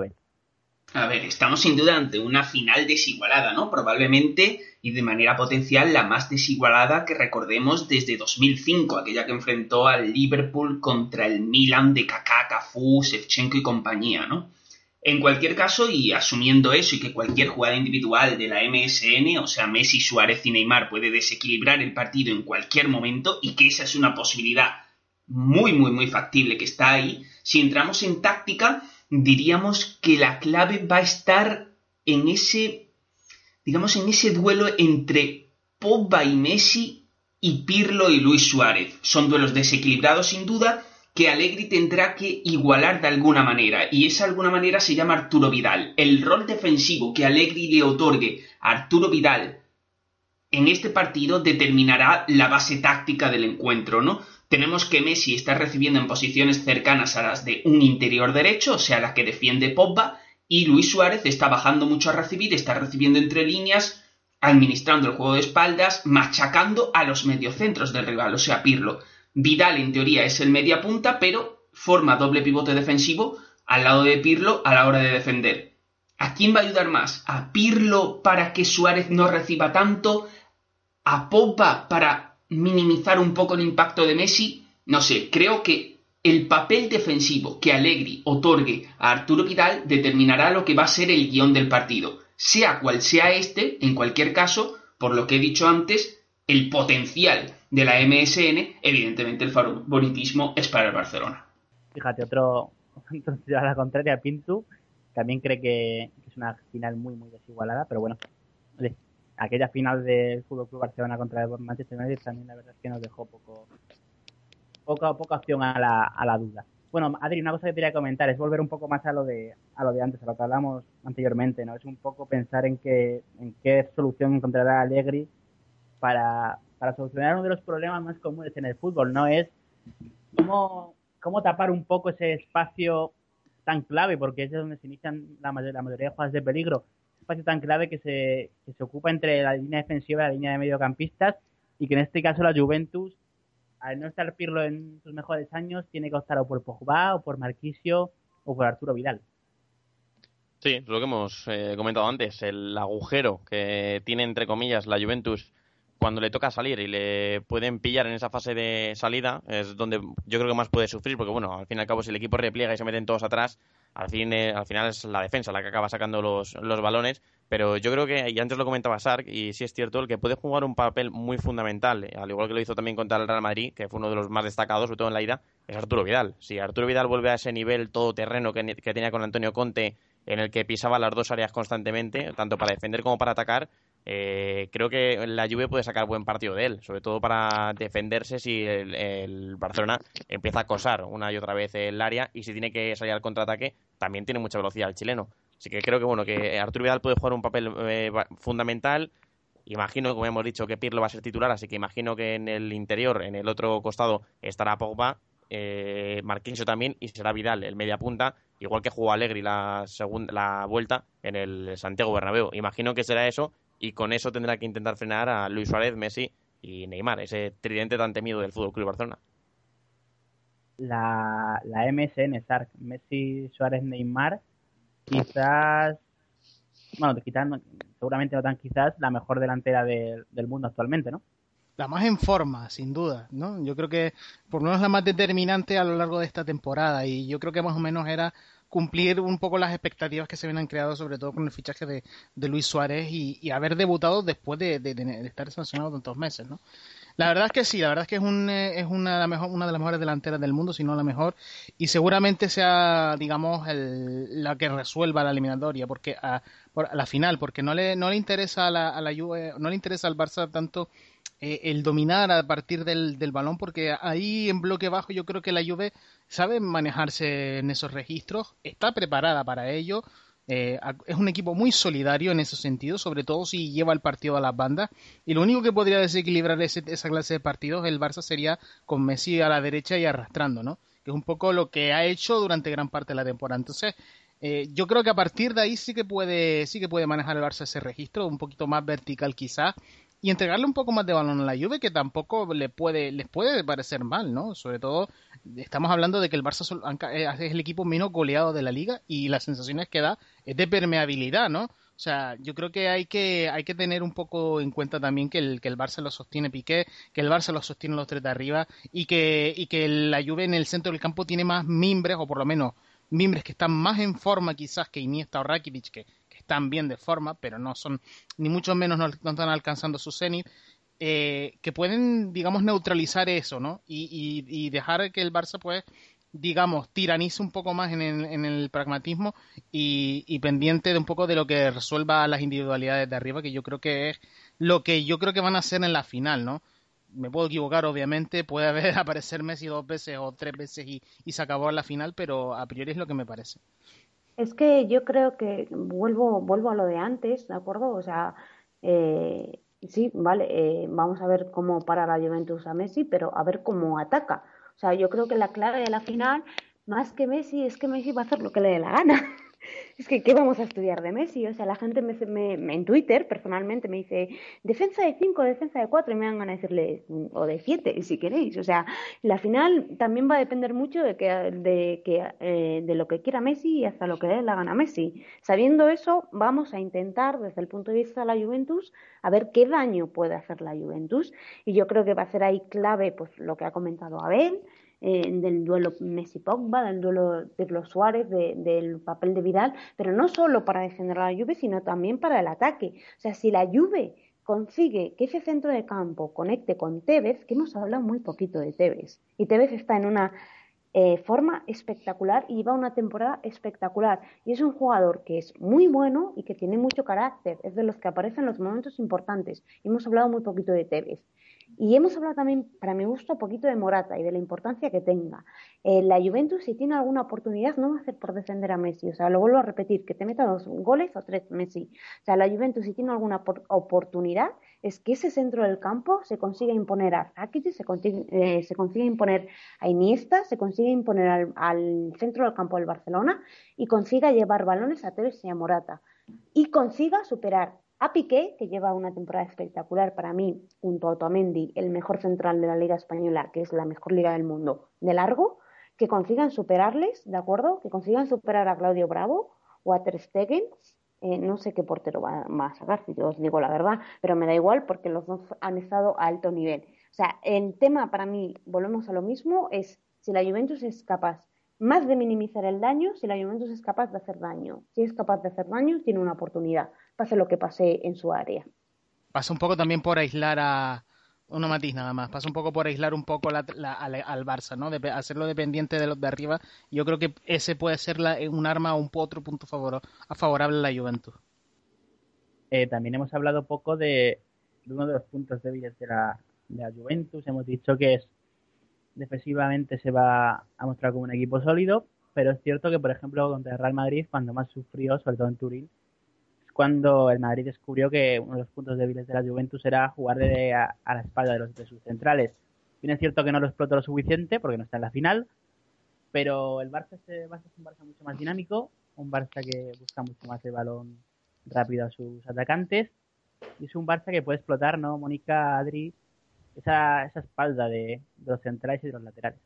A ver, estamos sin duda ante una final desigualada, ¿no? Probablemente y de manera potencial la más desigualada que recordemos desde 2005, aquella que enfrentó al Liverpool contra el Milan de Kaká, Cafú, Shevchenko y compañía, ¿no? En cualquier caso, y asumiendo eso y que cualquier jugada individual de la MSN, o sea, Messi, Suárez y Neymar, puede desequilibrar el partido en cualquier momento y que esa es una posibilidad muy, muy, muy factible que está ahí, si entramos en táctica, diríamos que la clave va a estar en ese, digamos, en ese duelo entre Pogba y Messi y Pirlo y Luis Suárez. Son duelos desequilibrados sin duda que Allegri tendrá que igualar de alguna manera y esa alguna manera se llama Arturo Vidal. El rol defensivo que Allegri le otorgue a Arturo Vidal en este partido determinará la base táctica del encuentro, ¿no? Tenemos que Messi está recibiendo en posiciones cercanas a las de un interior derecho, o sea, la que defiende Pogba, y Luis Suárez está bajando mucho a recibir, está recibiendo entre líneas, administrando el juego de espaldas, machacando a los mediocentros del rival, o sea, Pirlo. Vidal en teoría es el media punta, pero forma doble pivote defensivo al lado de Pirlo a la hora de defender. ¿A quién va a ayudar más? ¿A Pirlo para que Suárez no reciba tanto? ¿A Pogba para minimizar un poco el impacto de Messi? No sé, creo que el papel defensivo que Allegri otorgue a Arturo Vidal determinará lo que va a ser el guion del partido. Sea cual sea este, en cualquier caso, por lo que he dicho antes, el potencial de la MSN, evidentemente el favoritismo es para el Barcelona. Fíjate, otro, [laughs] entonces a la contraria, Pintu también cree que, es una final muy, muy desigualada, pero bueno, aquella final del Fútbol Club Barcelona contra el Manchester United también la verdad es que nos dejó poco, poca, poca opción a la, a la duda. Bueno, Adri, una cosa que quería comentar es volver un poco más a lo de a lo de antes, a lo que hablamos anteriormente, ¿no? Es un poco pensar en qué, en qué solución encontrará Allegri para, para solucionar uno de los problemas más comunes en el fútbol, ¿no? Es cómo, cómo tapar un poco ese espacio tan clave, porque es donde se inician la, la mayoría de jugadas de peligro, espacio tan clave que se, que se ocupa entre la línea defensiva y la línea de mediocampistas, y que en este caso la Juventus, al no estar Pirlo en sus mejores años, tiene que optar o por Pogba, o por Marquisio, o por Arturo Vidal. Sí, es lo que hemos eh, comentado antes, el agujero que tiene entre comillas la Juventus cuando le toca salir y le pueden pillar en esa fase de salida es donde yo creo que más puede sufrir porque bueno, al fin y al cabo si el equipo repliega y se meten todos atrás, al, fin, eh, al final es la defensa la que acaba sacando los, los balones, pero yo creo que, y antes lo comentaba Sark, y sí es cierto, el que puede jugar un papel muy fundamental, eh, al igual que lo hizo también contra el Real Madrid, que fue uno de los más destacados, sobre todo en la ida, es Arturo Vidal. Si Arturo Vidal vuelve a ese nivel todoterreno que, que tenía con Antonio Conte, en el que pisaba las dos áreas constantemente, tanto para defender como para atacar, eh, creo que la Juve puede sacar buen partido de él, sobre todo para defenderse si el, el Barcelona empieza a acosar una y otra vez el área y si tiene que salir al contraataque, también tiene mucha velocidad el chileno. Así que creo que bueno que Arturo Vidal puede jugar un papel eh, fundamental. Imagino, como hemos dicho, que Pirlo va a ser titular, así que imagino que en el interior, en el otro costado, estará Pogba, eh, Marquinhos también y será Vidal, el media punta, igual que jugó Allegri la segunda la vuelta en el Santiago Bernabéu. Imagino que será eso y con eso tendrá que intentar frenar a Luis Suárez, Messi y Neymar, ese tridente tan temido del Fútbol Club Barcelona. la, la MSN, Sark, Messi, Suárez, Neymar, quizás, bueno, quizás, seguramente no tan quizás, la mejor delantera de- del mundo actualmente, ¿no? La más en forma, sin duda, ¿no? Yo creo que por lo menos la más determinante a lo largo de esta temporada y yo creo que más o menos era cumplir un poco las expectativas que se habían creado, sobre todo con el fichaje de, de Luis Suárez y, haber debutado después de, estar sancionado tantos meses, ¿no? La verdad es que sí, la verdad es que es, un, eh, es una, de la mejor, una de las mejores delanteras del mundo, si no la mejor, y seguramente sea, digamos, el- la que resuelva la eliminatoria, porque a, a la final, porque no le, no le interesa a la, a la no le interesa al Barça tanto eh, el dominar a partir del, del balón, porque ahí en bloque bajo yo creo que la Juve sabe manejarse en esos registros, está preparada para ello, eh, es un equipo muy solidario en ese sentido, sobre todo si lleva el partido a las bandas. Y lo único que podría desequilibrar ese- esa clase de partidos el Barça sería con Messi a la derecha y arrastrando, ¿no? Que es un poco lo que ha hecho durante gran parte de la temporada. Entonces, eh, yo creo que a partir de ahí sí que puede, sí que puede manejar el Barça ese registro, un poquito más vertical quizás, y entregarle un poco más de balón a la Juve, que tampoco le puede, les puede parecer mal, ¿no? Sobre todo, estamos hablando de que el Barça eh, es el equipo menos goleado de la liga y las sensaciones que da es de permeabilidad, ¿no? O sea, yo creo que hay que, hay que tener un poco en cuenta también que el, que el Barça lo sostiene Piqué, que el Barça lo sostiene los tres de arriba y que, y que la Juve en el centro del campo tiene más mimbres, o por lo menos mimbres que están más en forma quizás que Iniesta o Rakitic, que están bien de forma, pero no son, ni mucho menos no, están alcanzando su cenit, eh, que pueden, digamos, neutralizar eso, ¿no? Y, y, y dejar que el Barça, pues, digamos, tiranice un poco más en el, en el pragmatismo y, pendiente de un poco de lo que resuelva las individualidades de arriba, que yo creo que es lo que yo creo que van a hacer en la final, ¿no? Me puedo equivocar, obviamente, puede haber [laughs] aparecer Messi dos veces o tres veces y, y se acabó la final, pero a priori es lo que me parece. Es que yo creo que vuelvo, vuelvo a lo de antes, ¿de acuerdo? O sea, eh, sí, vale, eh, vamos a ver cómo para la Juventus a Messi, pero a ver cómo ataca. O sea, yo creo que la clave de la final, más que Messi, es que Messi va a hacer lo que le dé la gana. Es que, ¿qué vamos a estudiar de Messi? O sea, la gente me, en Twitter, personalmente, me dice defensa de 5, defensa de 4, y me ganas de decirle, "Mm, o de 7, si queréis. O sea, la final también va a depender mucho de, que, de, que, eh, de lo que quiera Messi y hasta lo que dé la gana a Messi. Sabiendo eso, vamos a intentar, desde el punto de vista de la Juventus, a ver qué daño puede hacer la Juventus. Y yo creo que va a ser ahí clave pues lo que ha comentado Abel, eh, del duelo Messi-Pogba, del duelo de los Suárez, de- del papel de Vidal, pero no solo para defender a la Juve, sino también para el ataque. O sea, si la Juve consigue que ese centro de campo conecte con Tevez, que hemos hablado muy poquito de Tevez, y Tevez está en una eh, forma espectacular y lleva una temporada espectacular. Y es un jugador que es muy bueno y que tiene mucho carácter, es de los que aparecen en los momentos importantes. Y hemos hablado muy poquito de Tevez. Y hemos hablado también, para mi gusto, un poquito de Morata y de la importancia que tenga. Eh, la Juventus, si tiene alguna oportunidad, no va a hacer por defender a Messi. O sea, lo vuelvo a repetir, que te meta dos goles o tres Messi. O sea, la Juventus, si tiene alguna por- oportunidad, es que ese centro del campo se consiga imponer a Rakitic, se consigue, eh, se imponer a Iniesta, se consigue imponer al, al centro del campo del Barcelona y consiga llevar balones a Tevez y a Morata. Y consiga superar a Piqué, que lleva una temporada espectacular para mí, junto a Otamendi, el mejor central de la Liga Española, que es la mejor liga del mundo, de largo, que consigan superarles, ¿de acuerdo? Que consigan superar a Claudio Bravo o a Ter. Eh, no sé qué portero va, va a sacar, si yo os digo la verdad, pero me da igual porque los dos han estado a alto nivel. O sea, el tema para mí, volvemos a lo mismo, es si la Juventus es capaz más de minimizar el daño, si la Juventus es capaz de hacer daño. Si es capaz de hacer daño, tiene una oportunidad, pase lo que pase en su área. Pasa un poco también por aislar a. Una matiz nada más. Pasa un poco por aislar un poco la- la- al, al Barça, ¿no? De, hacerlo dependiente de los de arriba. Yo creo que ese puede ser la- un arma o un otro punto favor, a favorable a la Juventus. Eh, también hemos hablado poco de, de uno de los puntos débiles de la, de la Juventus. Hemos dicho que es defensivamente se va a mostrar como un equipo sólido, pero es cierto que, por ejemplo, contra el Real Madrid, cuando más sufrió, sobre todo en Turín, cuando el Madrid descubrió que uno de los puntos débiles de la Juventus era jugar de, a, la espalda de, los, de sus centrales. Bien es cierto que no lo explotó lo suficiente porque no está en la final, pero el Barça, este Barça es un Barça mucho más dinámico, un Barça que busca mucho más el balón rápido a sus atacantes y es un Barça que puede explotar, ¿no? Mónica, Adri, esa, esa espalda de, los centrales y de los laterales.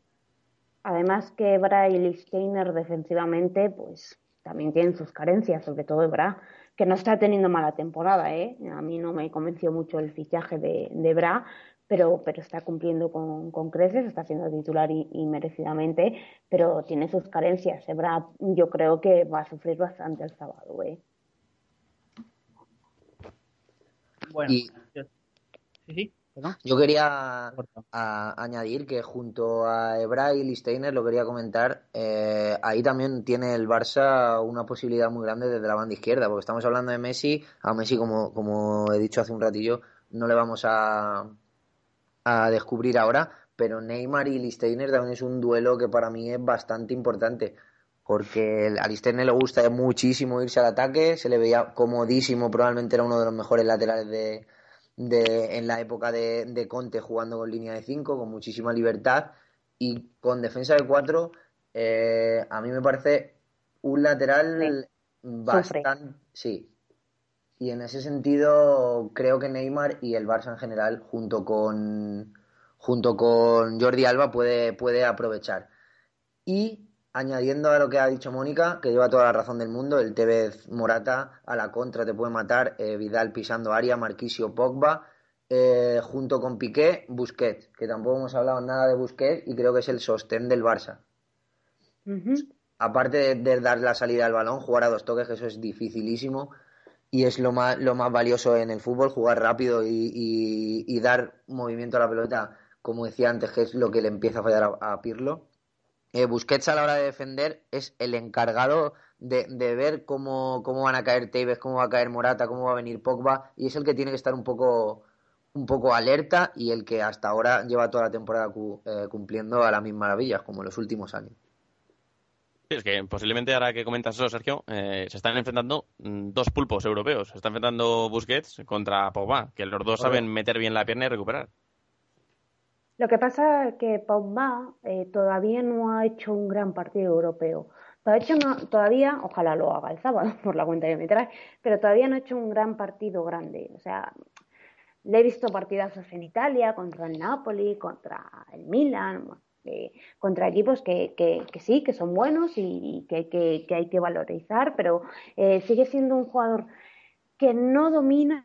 Además que Ebra y Listeiner defensivamente, pues también tienen sus carencias, sobre todo Ebra, que no está teniendo mala temporada, ¿eh? A mí no me convenció mucho el fichaje de, de Bra, pero, pero está cumpliendo con, con creces, está siendo titular y, y, merecidamente, pero tiene sus carencias. Ebra yo creo que va a sufrir bastante el sábado, ¿eh? Bueno, Y- yo- sí, sí, perdón. Yo quería a- añadir que junto a Ebra y Listeiner, lo quería comentar, eh, ahí también tiene el Barça una posibilidad muy grande desde la banda izquierda, porque estamos hablando de Messi, a Messi, como, como he dicho hace un ratillo, no le vamos a, a descubrir ahora, pero Neymar y Listeiner también es un duelo que para mí es bastante importante. Porque a Listeiner le gusta muchísimo irse al ataque, se le veía comodísimo, probablemente era uno de los mejores laterales de, de, en la época de, de Conte jugando con línea de 5, con muchísima libertad y con defensa de 4, a mí me parece un lateral bastante... Sí. Y en ese sentido creo que Neymar y el Barça en general, junto con, junto con Jordi Alba, puede, puede aprovechar. Y añadiendo a lo que ha dicho Mónica, que lleva toda la razón del mundo, el Tevez Morata a la contra te puede matar, eh, Vidal pisando área, Marquisio Pogba, eh, junto con Piqué, Busquets, que tampoco hemos hablado nada de Busquets y creo que es el sostén del Barça. Aparte de, de dar la salida al balón, jugar a dos toques, que eso es dificilísimo y es lo más, lo más valioso en el fútbol, jugar rápido y, y- y dar movimiento a la pelota, como decía antes, que es lo que le empieza a fallar a, a Pirlo. Eh, Busquets a la hora de defender es el encargado de, de ver cómo, cómo van a caer Tevez, cómo va a caer Morata, cómo va a venir Pogba y es el que tiene que estar un poco, un poco alerta y el que hasta ahora lleva toda la temporada cu- eh, cumpliendo a las mismas maravillas, como en los últimos años. Sí, es que posiblemente ahora que comentas eso, Sergio, eh, se están enfrentando mm, dos pulpos europeos. Se está enfrentando Busquets contra Pogba, que los dos saben meter bien la pierna y recuperar. Lo que pasa es que Pogba eh, todavía no ha hecho un gran partido europeo. Todavía, no- todavía, ojalá lo haga el sábado [laughs] por la cuenta que me trae, pero todavía no ha hecho un gran partido grande. O sea, le he visto partidazos en Italia, contra el Napoli, contra el Milan, eh, contra equipos que, sí, que son buenos y que, que hay que valorizar, pero eh, sigue siendo un jugador que no domina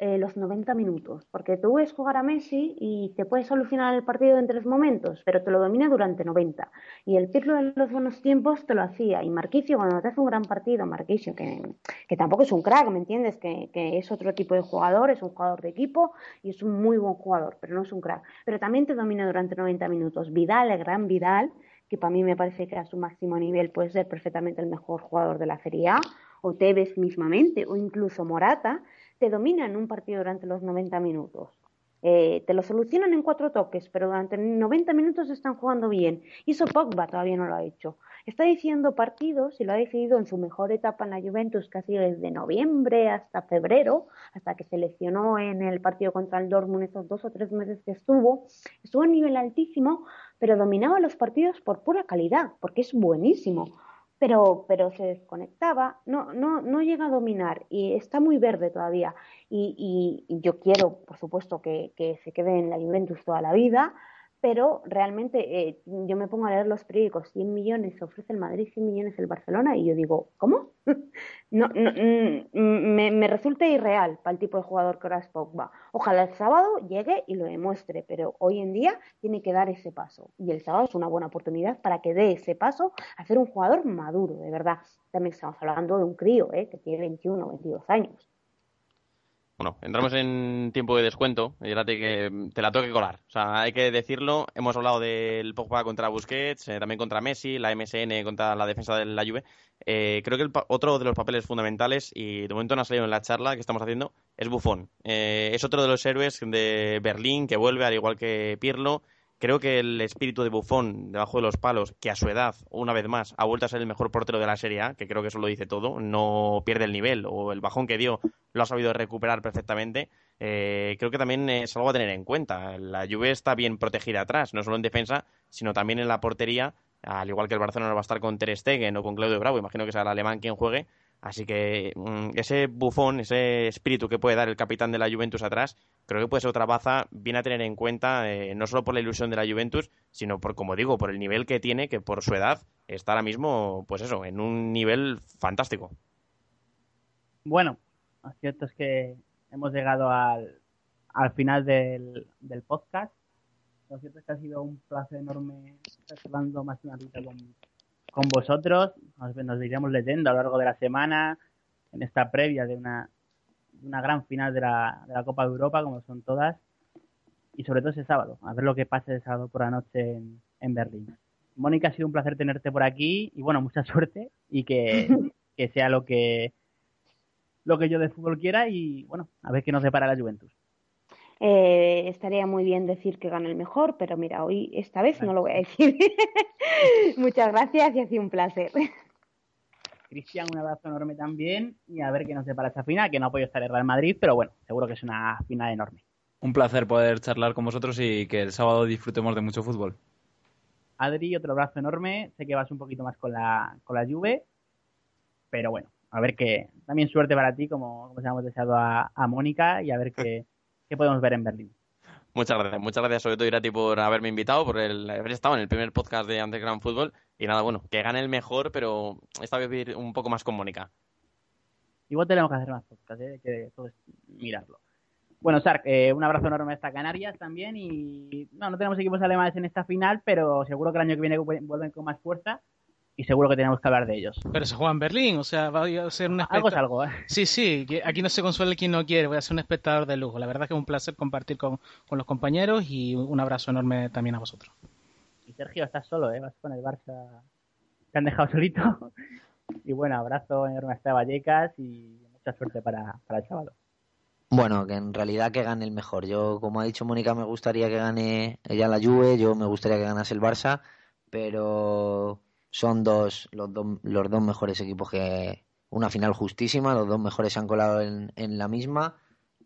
eh, los 90 minutos, porque tú ves jugar a Messi y te puede solucionar el partido en tres momentos, pero te lo domina durante 90. Y el Pirlo de los buenos tiempos te lo hacía. Y Marquicio, cuando te hace un gran partido, Marquicio, que, que tampoco es un crack, ¿me entiendes? Que, que es otro tipo de jugador, es un jugador de equipo y es un muy buen jugador, pero no es un crack. Pero también te domina durante 90 minutos. Vidal, el gran Vidal, que para mí me parece que a su máximo nivel puede ser perfectamente el mejor jugador de la Serie A, o Tevez mismamente, o incluso Morata, te dominan un partido durante los 90 minutos. Eh, te lo solucionan en cuatro toques, pero durante 90 minutos están jugando bien. Y eso Pogba todavía no lo ha hecho. Está diciendo partidos y lo ha decidido en su mejor etapa en la Juventus, sido desde noviembre hasta febrero, hasta que se lesionó en el partido contra el Dortmund esos dos o tres meses que estuvo. Estuvo a nivel altísimo, pero dominaba los partidos por pura calidad, porque es buenísimo pero, pero se desconectaba, no, no, no llega a dominar y está muy verde todavía. Y, y- yo quiero, por supuesto, que, que se quede en la Juventus toda la vida, pero realmente eh, yo me pongo a leer los periódicos, 100 millones ofrece el Madrid, 100 millones el Barcelona, y yo digo, ¿cómo? [laughs] No, no, mm, me, me resulta irreal para el tipo de jugador que ahora es Pogba. Ojalá el sábado llegue y lo demuestre, pero hoy en día tiene que dar ese paso. Y el sábado es una buena oportunidad para que dé ese paso a ser un jugador maduro, de verdad. También estamos hablando de un crío, ¿eh? que tiene 21 o 22 años. Bueno, entramos en tiempo de descuento y ahora te, que, te la tengo que colar. O sea, hay que decirlo. Hemos hablado del Pogba contra Busquets, eh, también contra Messi, la MSN contra la defensa de la Juve. Eh, creo que el otro de los papeles fundamentales, y de momento no ha salido en la charla que estamos haciendo, es Buffon. Eh, es otro de los héroes de Berlín que vuelve, al igual que Pirlo. Creo que el espíritu de Buffon debajo de los palos, que a su edad, una vez más, ha vuelto a ser el mejor portero de la Serie A, que creo que eso lo dice todo, no pierde el nivel o el bajón que dio lo ha sabido recuperar perfectamente. Eh, creo que también es algo a tener en cuenta. La Juve está bien protegida atrás, no solo en defensa, sino también en la portería, al igual que el Barcelona va a estar con Ter Stegen o con Claudio Bravo, imagino que será el alemán quien juegue, así que mm, ese bufón, ese espíritu que puede dar el capitán de la Juventus atrás, creo que puede ser otra baza bien a tener en cuenta, eh, no solo por la ilusión de la Juventus, sino por, como digo, por el nivel que tiene, que por su edad está ahora mismo, pues eso, en un nivel fantástico. Bueno, lo cierto es que hemos llegado al, al final del, del podcast. Lo cierto es que ha sido un placer enorme estar hablando más de una con, con vosotros. Nos, nos iremos leyendo a lo largo de la semana, en esta previa de una, de una gran final de la, de la Copa de Europa, como son todas. Y sobre todo ese sábado, a ver lo que pase el sábado por la noche en, en Berlín. Mónica, ha sido un placer tenerte por aquí y bueno, mucha suerte y que, [laughs] que sea lo que lo que yo de fútbol quiera y bueno, a ver qué nos depara la Juventus. Eh, estaría muy bien decir que gana el mejor, pero mira, hoy esta vez no lo voy a decir. [laughs] Muchas gracias y ha sido un placer. Cristian, un abrazo enorme también y a ver qué nos depara esta final, que no ha podido estar el Real Madrid, pero bueno, seguro que es una final enorme. Un placer poder charlar con vosotros y que el sábado disfrutemos de mucho fútbol. Adri, otro abrazo enorme. Sé que vas un poquito más con la, con la Juve, pero bueno, a ver qué. También suerte para ti, como, como se hemos deseado a, a Mónica, y a ver [laughs] qué, qué podemos ver en Berlín. Muchas gracias, muchas gracias sobre todo Irati por haberme invitado, por el, haber estado en el primer podcast de Underground Fútbol. Y nada, bueno, que gane el mejor, pero esta vez ir un poco más con Mónica. Igual tenemos que hacer más podcasts, ¿eh? que todo es mirarlo. Bueno, Sark, eh, un abrazo enorme hasta Canarias también y no, no tenemos equipos alemanes en esta final, pero seguro que el año que viene vuelven con más fuerza y seguro que tenemos que hablar de ellos. Pero se juega en Berlín, o sea, va a ser un Algo es algo, ¿eh? Sí, sí, aquí no se consuela quien no quiere, voy a ser un espectador de lujo. La verdad es que es un placer compartir con, con los compañeros y un abrazo enorme también a vosotros. Y Sergio, estás solo, ¿eh? Vas con el Barça. Te han dejado solito. [laughs] Y bueno, abrazo enorme hasta Vallecas y mucha suerte para, para el sábado. Bueno, que en realidad que gane el mejor. Yo, como ha dicho Mónica, me gustaría que gane ella la Juve, yo me gustaría que ganase el Barça, pero son dos los, dos los dos mejores equipos que una final justísima, los dos mejores se han colado en, en la misma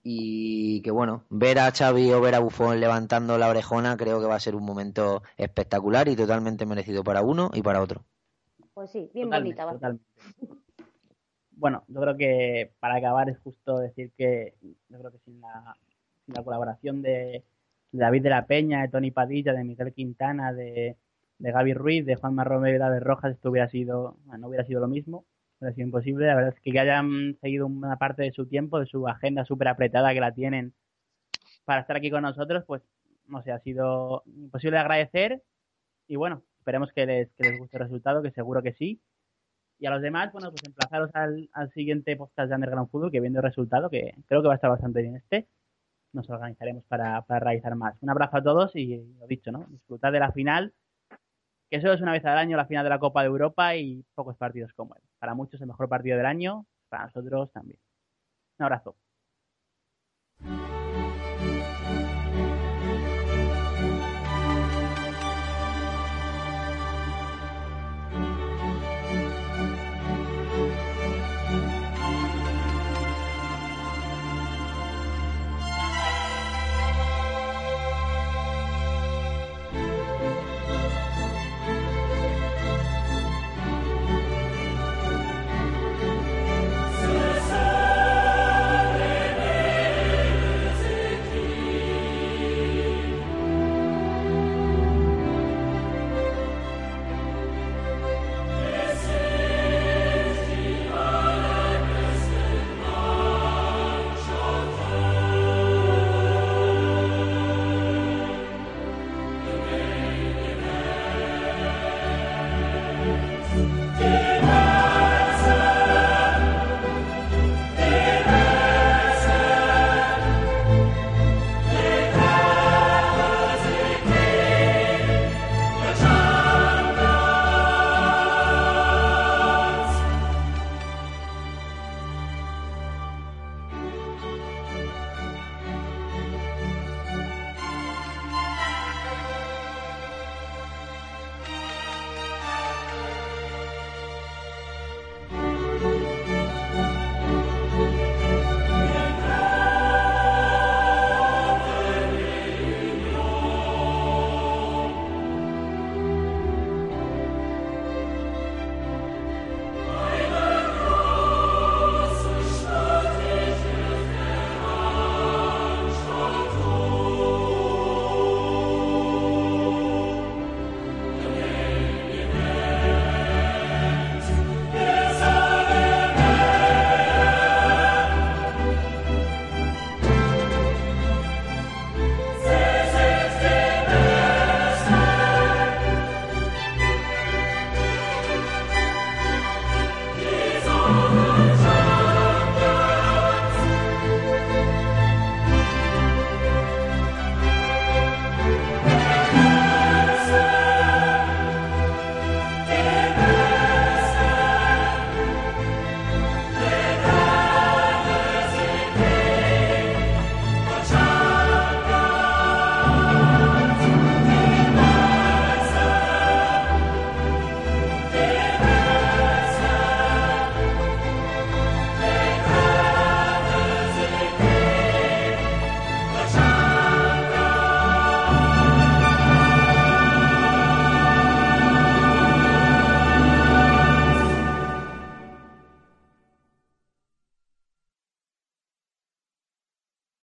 y que bueno, ver a Xavi o ver a Buffon levantando la orejona creo que va a ser un momento espectacular y totalmente merecido para uno y para otro. Pues sí, bien Totalmente, bonita totalmente. Bueno, yo creo que para acabar es justo decir que yo creo que sin la, sin la colaboración de, de David de la Peña, de Tony Padilla, de Miguel Quintana, de, de Gaby Ruiz, de Juan Romero y David Rojas, esto hubiera sido, no hubiera sido lo mismo, hubiera sido imposible. La verdad es que, que hayan seguido una parte de su tiempo, de su agenda súper apretada que la tienen para estar aquí con nosotros, pues no sé, ha sido imposible de agradecer y bueno, esperemos que les, que les guste el resultado, que seguro que sí. Y a los demás, bueno, pues emplazaros al, al siguiente podcast de Underground Fútbol, que viendo el resultado, que creo que va a estar bastante bien este, nos organizaremos para, para realizar más. Un abrazo a todos y lo dicho, ¿no? Disfrutad de la final, que solo es una vez al año la final de la Copa de Europa y pocos partidos como él. Para muchos el mejor partido del año, para nosotros también. Un abrazo.